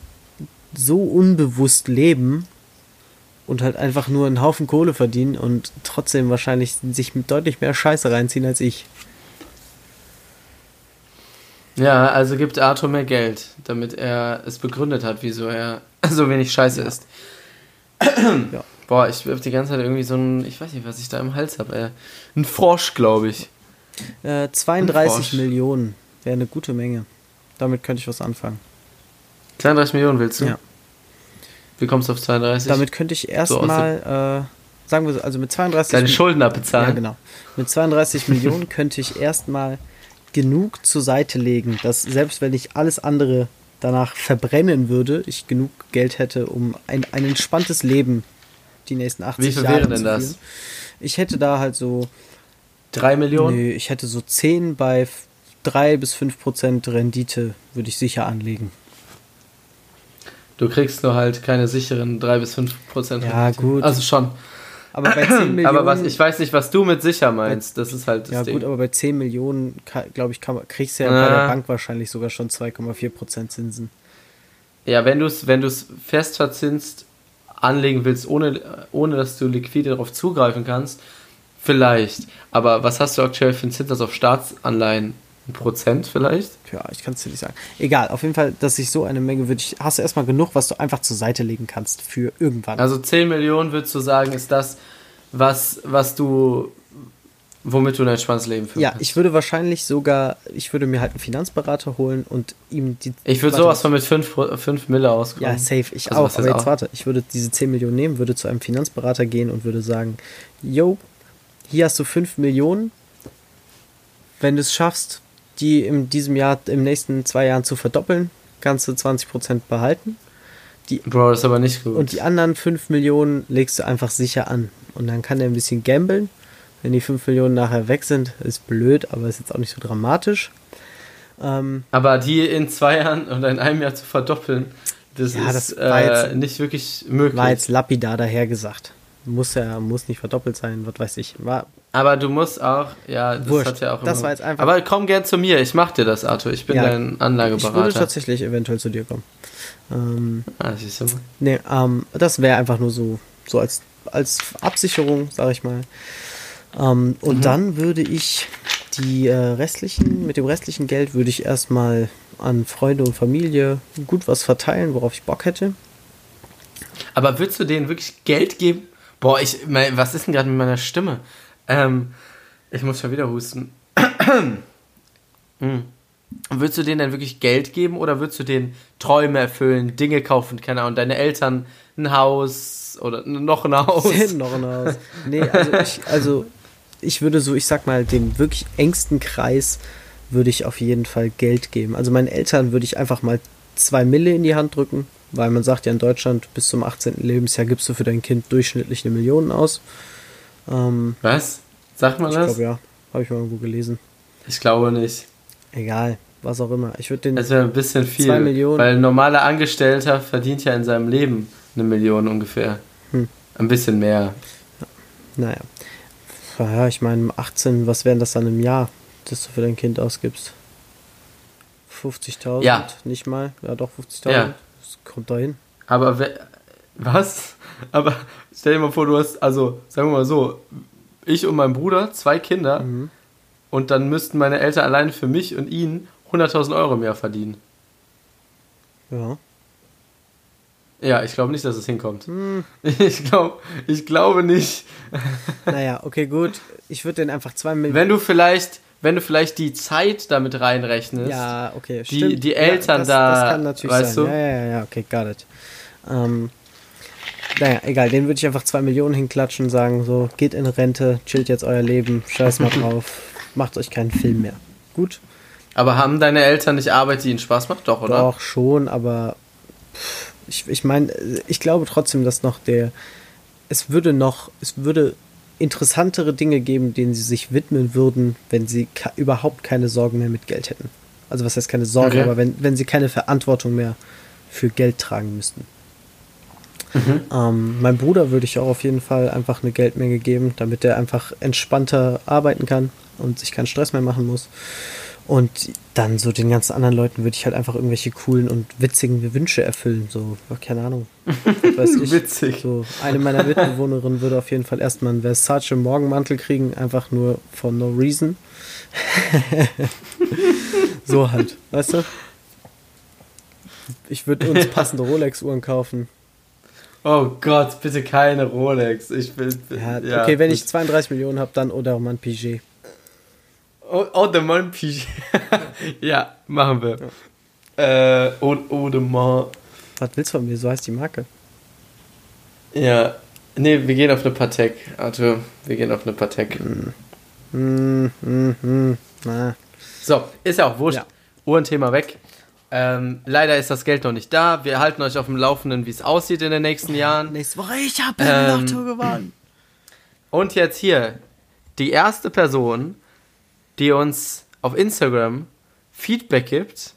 so unbewusst leben und halt einfach nur einen Haufen Kohle verdienen und trotzdem wahrscheinlich sich mit deutlich mehr Scheiße reinziehen als ich. Ja, also gibt Arthur mehr Geld, damit er es begründet hat, wieso er *laughs* so wenig Scheiße ja. isst. *clears throat* ja. Boah, ich hab die ganze Zeit irgendwie so ein, ich weiß nicht, was ich da im Hals habe, Ein Frosch, glaube ich. Äh, 32 Millionen wäre eine gute Menge. Damit könnte ich was anfangen. 32 Millionen willst du? Ja. Wie kommst du auf 32? Damit könnte ich erstmal, so äh, sagen wir so, also mit 32 Deine Schulden abbezahlen. Ja, genau. Mit 32 *laughs* Millionen könnte ich erstmal genug zur Seite legen, dass selbst wenn ich alles andere danach verbrennen würde, ich genug Geld hätte, um ein, ein entspanntes Leben die nächsten 80 Wie viel Jahre wäre denn das? Ich hätte da halt so 3 Millionen? Nee, ich hätte so 10 bei 3 bis 5 Prozent Rendite würde ich sicher anlegen. Du kriegst nur halt keine sicheren 3 bis 5 Prozent. Ja, gut. Also schon. Aber bei 10 *clears throat* Millionen. Aber was, ich weiß nicht, was du mit sicher meinst. Das ist halt das Ja, Ding. gut, aber bei 10 Millionen, glaube ich, kann, kriegst du ja, ja bei der Bank wahrscheinlich sogar schon 2,4 Prozent Zinsen. Ja, wenn du es wenn fest verzinst anlegen willst, ohne, ohne dass du liquide darauf zugreifen kannst, vielleicht. Aber was hast du aktuell für einen Zins auf Staatsanleihen? Ein Prozent vielleicht? Ja, ich kann es dir nicht sagen. Egal, auf jeden Fall, dass ich so eine Menge würde ich, hast du erstmal genug, was du einfach zur Seite legen kannst für irgendwann. Also 10 Millionen würdest du sagen, ist das, was, was du Womit du ein entspanntes Leben führen Ja, kannst. ich würde wahrscheinlich sogar, ich würde mir halt einen Finanzberater holen und ihm die. Ich würde sowas von mit 5 fünf Mille auskommen. Ja, safe, ich Also auch. Aber jetzt auch? warte, ich würde diese 10 Millionen nehmen, würde zu einem Finanzberater gehen und würde sagen, yo, hier hast du 5 Millionen. Wenn du es schaffst, die in diesem Jahr, im nächsten zwei Jahren zu verdoppeln, kannst du 20% behalten. Bro, das ist aber nicht gut. Und die anderen 5 Millionen legst du einfach sicher an. Und dann kann er ein bisschen gambeln. Wenn die 5 Millionen nachher weg sind, ist blöd, aber ist jetzt auch nicht so dramatisch. Ähm, aber die in zwei Jahren oder in einem Jahr zu verdoppeln, das Ja, ist das war äh, jetzt- nicht wirklich möglich. war jetzt lapidar dahergesagt. Muss ja, muss nicht verdoppelt sein, was weiß ich. War, Aber du musst auch, ja, das Wurscht. hat ja auch Das immer- war jetzt einfach- Aber komm gern zu mir, ich mach dir das, Arthur. Ich bin Ja, dein ich würde Anlageberater. tatsächlich eventuell zu dir kommen. Ähm, Ah, siehst du mal. nee, ähm, das wäre einfach nur so, so als, als Absicherung, sag ich mal. Ähm, und Mhm. dann würde ich die äh, restlichen, mit dem restlichen Geld würde ich erstmal an Freunde und Familie gut was verteilen, worauf ich Bock hätte. Aber würdest du denen wirklich Geld geben? Boah, ich, mein, was ist denn gerade mit meiner Stimme? Ähm, ich muss schon wieder husten. hm. Würdest du denen dann wirklich Geld geben oder würdest du denen Träume erfüllen, Dinge kaufen, keine Ahnung, deine Eltern ein Haus oder noch ein Haus? *laughs* noch ein Haus. Nee, also ich, also ich würde so, ich sag mal, dem wirklich engsten Kreis würde ich auf jeden Fall Geld geben. Also meinen Eltern würde ich einfach mal zwei Mille in die Hand drücken, weil man sagt ja in Deutschland, bis zum 18. Lebensjahr gibst du für dein Kind durchschnittlich eine Million aus. Ähm, Was? Sagt man ich das? glaube ja, habe ich mal irgendwo gelesen. Ich glaube nicht. Egal, was auch immer. Ich würde den Das wäre ein bisschen viel. Zwei Millionen. Weil ein normaler Angestellter verdient ja in seinem Leben eine Million ungefähr. Hm. Ein bisschen mehr. Naja. Ja, ich meine, 18, was wären das dann im Jahr, das du für dein Kind ausgibst? 50.000? Ja. Nicht mal? Ja, doch, 50.000. Ja. Das kommt da hin. Aber wer, was? Aber stell dir mal vor, du hast, also sagen wir mal so, ich und mein Bruder, zwei Kinder, Mhm. und dann müssten meine Eltern alleine für mich und ihn 100.000 Euro im Jahr verdienen. Ja. Ja, ich glaube nicht, dass es hinkommt. Hm. *laughs* Ich, glaub, ich glaube nicht. *laughs* Naja, okay, gut. Ich würde den einfach 2 Millionen. Wenn du vielleicht, wenn du vielleicht die Zeit damit reinrechnest, Ja, okay, Die- stimmt. die Eltern das, da, Das kann natürlich weißt sein. du? Ja, ja, ja, okay, got it. Ähm, naja, egal, den würde ich einfach 2 Millionen hinklatschen und sagen, so, geht in Rente, chillt jetzt euer Leben, scheiß mal drauf, macht euch keinen Film mehr. Gut? aber haben deine Eltern nicht Arbeit, die ihnen Spaß macht? Doch, oder? Doch, schon, aber ich, ich meine, ich glaube trotzdem, dass noch der, es würde noch, es würde interessantere Dinge geben, denen sie sich widmen würden, wenn sie überhaupt keine Sorgen mehr mit Geld hätten. Also was heißt keine Sorge, Okay. aber wenn, wenn sie keine Verantwortung mehr für Geld tragen müssten. Mhm. Ähm, mein Bruder würde ich auch auf jeden Fall einfach eine Geldmenge geben, damit er einfach entspannter arbeiten kann und sich keinen Stress mehr machen muss. Und dann so den ganzen anderen Leuten würde ich halt einfach irgendwelche coolen und witzigen Wünsche erfüllen. So, keine Ahnung. *laughs* Weiß ich. Witzig. So, eine meiner Mitbewohnerinnen würde auf jeden Fall erstmal einen Versace Morgenmantel kriegen, einfach nur for no reason. *laughs* so halt, weißt du? Ich würde uns *laughs* passende Rolex-Uhren kaufen. Oh Gott, bitte keine Rolex. Ich will. Ja, okay, wenn ich 32 Millionen habe, dann oder man Piget. De Mon Piget. ja, machen wir. Äh, oh, oh. Was willst du von mir? So heißt die Marke. Ja. Nee, wir gehen auf eine Patek, Arthur. Wir gehen auf eine Patek. Hm, hm, hm. Na, So, ist ja auch wurscht. Ja. Uhrenthema weg. Ähm, leider ist das Geld noch nicht da. Wir halten euch auf dem Laufenden, wie es aussieht in den nächsten Jahren. nächste Woche, ich habe Ähm, Lotto gewonnen. Und jetzt hier, die erste Person, die uns auf Instagram Feedback gibt,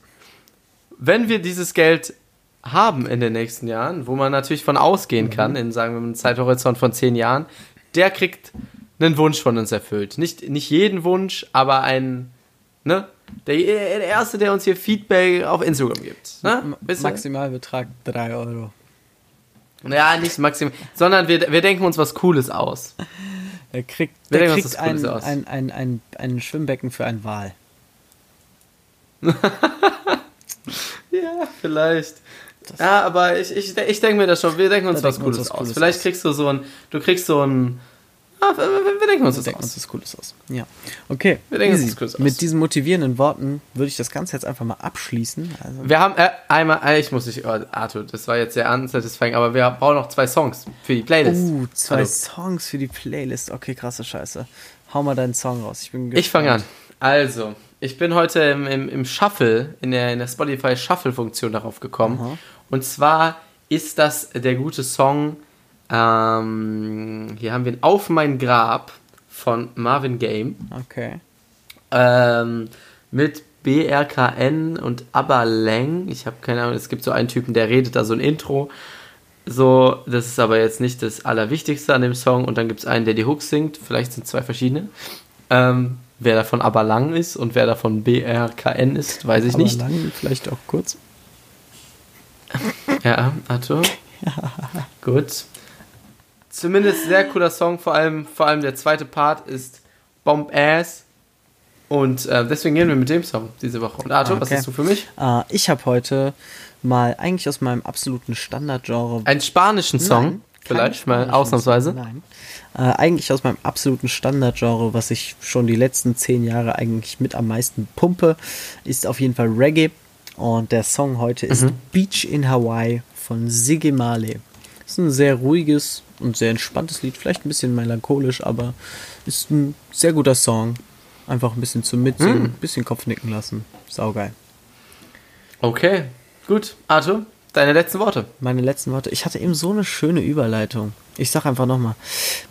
wenn wir dieses Geld haben in den nächsten Jahren, wo man natürlich von ausgehen kann, in sagen wir mal einem Zeithorizont von zehn Jahren, der kriegt einen Wunsch von uns erfüllt. Nicht, nicht jeden Wunsch, aber einen, ne? Der, der Erste, der uns hier Feedback auf Instagram gibt. Ne? Maximalbetrag 3 Euro. Ja, nicht maximal, sondern wir, wir denken uns was Cooles aus. Er kriegt, Wir der kriegt das Cooles ein, aus. ein, ein, ein, ein Schwimmbecken für einen Wal. *laughs* Ja, vielleicht. Ja, aber ich, ich, ich denke mir das schon, wir denken uns Da was denken wir uns Cooles was aus. Cooles Vielleicht aus. kriegst du so ein, du kriegst so ein, Ah, wir, wir, denken uns Wir das denken aus. uns was Cooles aus. Ja. Okay. Wir denken uns easy. was Cooles aus. Mit diesen motivierenden Worten würde ich das Ganze jetzt einfach mal abschließen. Also, Wir haben äh, einmal, äh, ich muss nicht, oh, Arthur, das war jetzt sehr unsatisfying, aber wir brauchen noch zwei Songs für die Playlist. uh, zwei Hallo. Songs für die Playlist. Okay, krasse Scheiße. Hau mal deinen Song raus. Ich bin Ich fange an. gespannt. Also, ich bin heute im, im, im Shuffle, in der, in der Spotify Shuffle-Funktion darauf gekommen. Aha. Und zwar ist das der gute Song, ähm, hier haben wir ihn Auf mein Grab von Marvin Game. Okay. Ähm, mit BRKN und Abba Lang. Ich habe keine Ahnung, es gibt so einen Typen, der redet da so ein Intro. So, das ist aber jetzt nicht das Allerwichtigste an dem Song. Und dann gibt es einen, der die Hooks singt. Vielleicht sind zwei verschiedene. Ähm, wer davon Abba Lang ist und wer davon BRKN ist, weiß ich Aber nicht. lang, vielleicht auch kurz. Ja, Arthur. *laughs* Gut. Zumindest sehr cooler Song, vor allem, vor allem der zweite Part ist Bomb Ass. Und äh, deswegen gehen wir mit dem Song diese Woche. Und Arthur, was Okay. hast du für mich? Äh, ich habe heute mal eigentlich aus meinem absoluten Standardgenre. Einen spanischen Song, Nein, vielleicht mal ausnahmsweise. Nein. Äh, eigentlich aus meinem absoluten Standardgenre, was ich schon die letzten zehn Jahre eigentlich mit am meisten pumpe, ist auf jeden Fall Reggae. Und der Song heute ist Mhm. Beach in Hawaii von Siggy Marley. Ist ein sehr ruhiges und sehr entspanntes Lied, vielleicht ein bisschen melancholisch, aber ist ein sehr guter Song. Einfach ein bisschen zum Mitsingen, Mhm. ein bisschen Kopfnicken lassen. Saugeil. Okay, gut. Arthur, deine letzten Worte. meine letzten Worte. Ich hatte eben so eine schöne Überleitung. Ich sag einfach nochmal,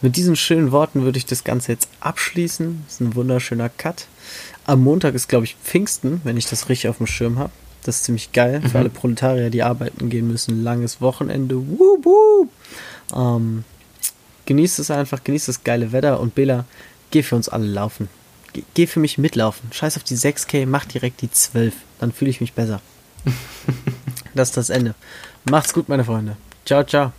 mit diesen schönen Worten würde ich das Ganze jetzt abschließen. Das ist ein wunderschöner Cut. Am Montag ist, glaube ich, Pfingsten, wenn ich das richtig auf dem Schirm habe. Das ist ziemlich geil für alle Proletarier, die arbeiten gehen müssen. Langes Wochenende. Wup, wup. Ähm, genießt es einfach, genießt das geile Wetter und Bela, geh für uns alle laufen. Geh, geh für mich mitlaufen. Scheiß auf die 6K, mach direkt die 12. Dann fühle ich mich besser. *laughs* das ist das Ende. Macht's gut, meine Freunde. Ciao, ciao.